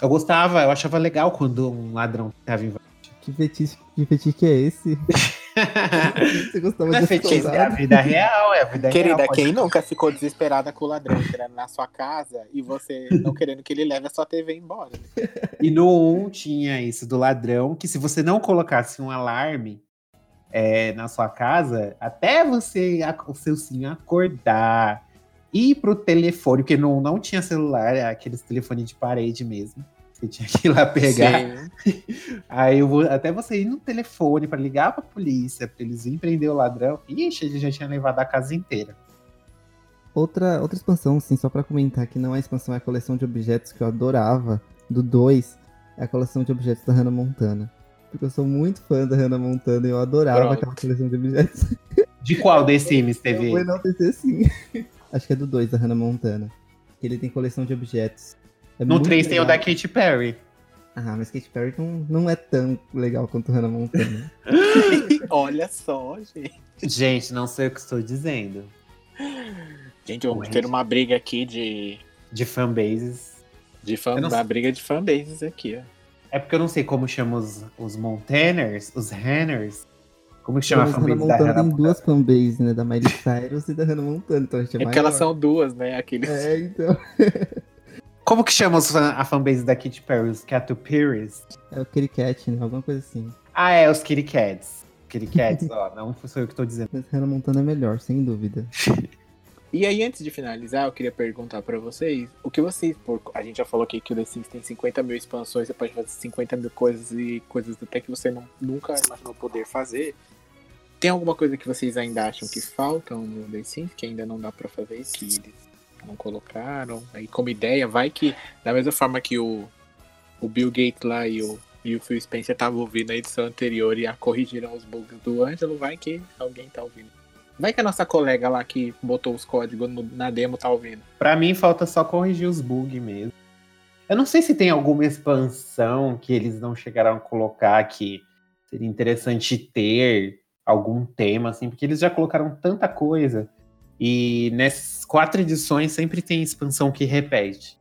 A: Eu gostava, eu achava legal quando um ladrão tava invadindo.
C: Que fetiche, que fetiche que é esse? *laughs* Você gostava
A: Não é
C: de
A: fetiche, é a vida real, é a vida
B: Querida,
A: real. pode-
B: quem nunca ficou desesperada com o ladrão entrando na sua casa e você não querendo que ele leve a sua TV embora? né?
A: E no 1 tinha isso do ladrão, que se você não colocasse um alarme é, na sua casa, até você, o seu sim acordar, ir pro telefone, porque não, não tinha celular, é aqueles telefones de parede mesmo. Você tinha que ir lá pegar.
B: Sim. *laughs*
A: Aí eu vou, até você ir no telefone pra ligar pra polícia, pra eles virem prender o ladrão. Ixi, ele já tinha levado a casa inteira.
C: Outra, outra expansão, assim, só pra comentar que não é expansão, é a coleção de objetos que eu adorava, do 2, é a coleção de objetos da Hannah Montana. Porque eu sou muito fã da Hannah Montana e eu adorava
B: Pronto.
C: aquela coleção de objetos. *laughs*
A: De qual The Sims
C: Eu
A: teve?
C: vou enaltecer sim. *laughs* Acho que é do 2 da Hannah Montana. Que ele tem coleção de objetos. É
A: No
C: muito
A: 3 tem o
C: legal.
A: da Katy Perry.
C: Ah, mas Katy Perry não, não é tão legal quanto Hannah Montana. *laughs*
B: Olha só, gente.
A: Gente, não sei o que estou dizendo.
B: Gente, vamos
A: Gente.
B: ter uma briga aqui de,
A: De fanbases.
B: de fan, uma
A: sei.
B: briga de fanbases aqui, ó.
A: É porque eu não sei como chama os, os Montaners, os Hanners. Como que chama a
C: Mas Hannah
A: fanbase da
C: Montana
A: Hannah
C: tem
A: Montana?
C: duas fanbases, né? Da Miley Cyrus e da Hannah Montana. Então a gente é,
B: É porque elas são duas, né? Aqueles...
C: É, então. *laughs*
A: Como que chama a fanbase da Katy Perry? Os Catupiries?
C: É o Kitty Cat, né? Alguma coisa assim.
A: Ah, é, os Kitty Cats. Kitty Cats, *laughs* ó, não sou eu que tô dizendo.
C: Mas Hannah Montana é melhor, sem dúvida. *laughs*
B: E aí, antes de finalizar, eu queria perguntar pra vocês, o que vocês, por, a gente já falou aqui que o The Sims tem 50 mil expansões, você pode fazer 50 mil coisas e coisas até que você não, nunca imaginou poder fazer. Tem alguma coisa que vocês ainda acham que faltam no The Sims, que ainda não dá pra fazer, que eles não colocaram? Aí como ideia, vai que, da mesma forma que o, o Bill Gates lá e o, e o Phil Spencer estavam ouvindo a edição anterior e a corrigiram os bugs do Ângelo, vai que alguém tá ouvindo. Vai que a nossa colega lá que botou os códigos no- na demo tá ouvindo.
A: Pra mim, falta só corrigir os bugs mesmo. Eu não sei se tem alguma expansão que eles não chegaram a colocar que seria interessante ter algum tema, assim, porque eles já colocaram tanta coisa. E nessas quatro edições sempre tem expansão que repete.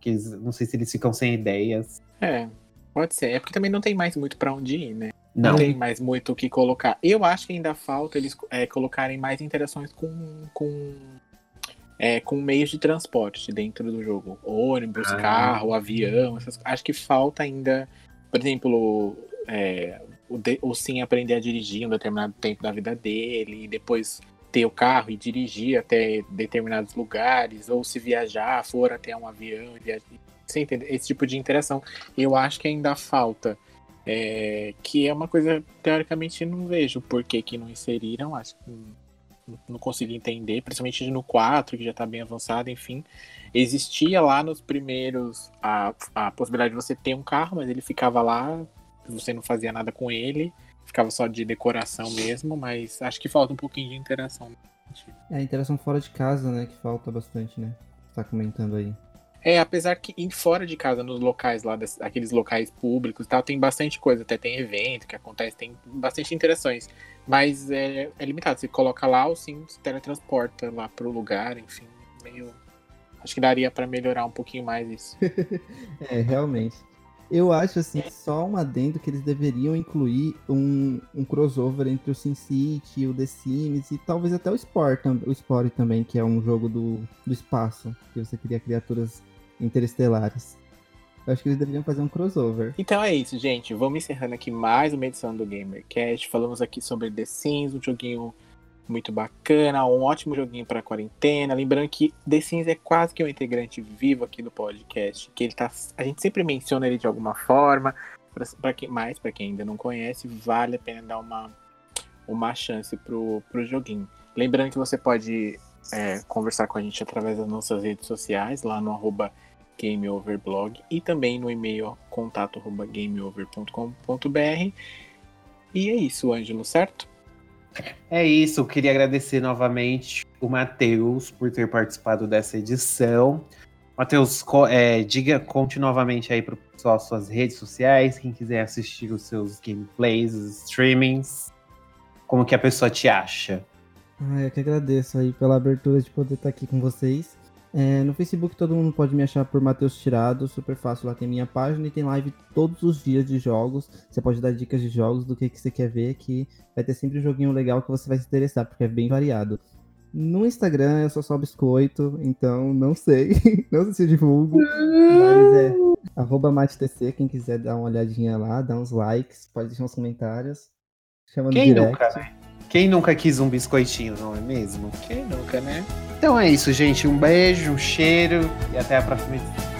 A: Que eles- não sei se eles ficam sem ideias.
B: É, pode ser. É porque também não tem mais muito pra onde ir, né?
A: Não.
B: Não tem mais muito o que colocar. Eu acho que ainda falta eles é, colocarem mais interações com, com, é, com meios de transporte dentro do jogo. Ônibus,
A: Ah.
B: carro, avião, essas Acho que falta ainda, por exemplo, é, o, de, o Sim aprender a dirigir um determinado tempo da vida dele, e depois ter o carro e dirigir até determinados lugares, ou se viajar, for até um avião viajar. Você entende? Esse tipo de interação. Eu acho que ainda falta. É, que é uma coisa, teoricamente, não vejo por que, que não inseriram. Acho que não, não consegui entender, principalmente no 4, que já tá bem avançado, enfim. Existia lá nos primeiros a, a possibilidade de você ter um carro, mas ele ficava lá, você não fazia nada com ele, ficava só de decoração mesmo, mas acho que falta um pouquinho de interação.
C: É a interação fora de casa, né? Que falta bastante, né? Você tá comentando aí.
B: É, apesar que em fora de casa, nos locais lá, das- aqueles locais públicos e tal, tem bastante coisa, até tem evento que acontece, tem bastante interações. Mas é, é limitado, você coloca lá, o sim se teletransporta lá pro lugar, enfim, meio. Acho que daria pra melhorar um pouquinho mais isso. *laughs*
C: É, realmente. Eu acho, assim, só um adendo que eles deveriam incluir um, um crossover entre o SimCity, o The Sims e talvez até o Sport, tam- o Sport também, que é um jogo do, do espaço, que você cria criaturas interestelares. Eu acho que eles deveriam fazer um crossover.
B: Então é isso, gente. Vamos encerrando aqui mais uma edição do GamerCast. Falamos aqui sobre The Sims, um joguinho muito bacana, um ótimo joguinho para quarentena. Lembrando que The Sims é quase que um integrante vivo aqui do podcast, que ele tá, a gente sempre menciona ele de alguma forma. Para quem mais, para quem ainda não conhece, vale a pena dar uma uma chance pro, pro joguinho. Lembrando que você pode é, conversar com a gente através das nossas redes sociais, lá no arroba GameOverblog e também no e-mail contato gameover.com.br. E é isso, Ângelo, certo?
A: É isso, eu queria agradecer novamente o Matheus por ter participado dessa edição. Matheus, é, diga, conte novamente aí pro pessoal suas redes sociais, quem quiser assistir os seus gameplays, os streamings, como que a pessoa te acha.
C: Ah, eu que agradeço aí pela abertura de poder estar aqui com vocês. É, no Facebook todo mundo pode me achar por Matheus Tirado, super fácil. Lá tem minha página e tem live todos os dias de jogos. Você pode dar dicas de jogos do que, que você quer ver, que vai ter sempre um joguinho legal que você vai se interessar, porque é bem variado. No Instagram eu sou só biscoito, então não sei. *laughs* não sei se eu divulgo. mas é arroba matetc, quem quiser dar uma olhadinha lá, dar uns likes, pode deixar uns comentários. Chama no
A: Quem
C: direct.
A: nunca, né? Quem nunca quis um biscoitinho, não é mesmo?
B: Quem nunca, né?
A: Então é isso, gente. Um beijo, um cheiro e até a próxima edição.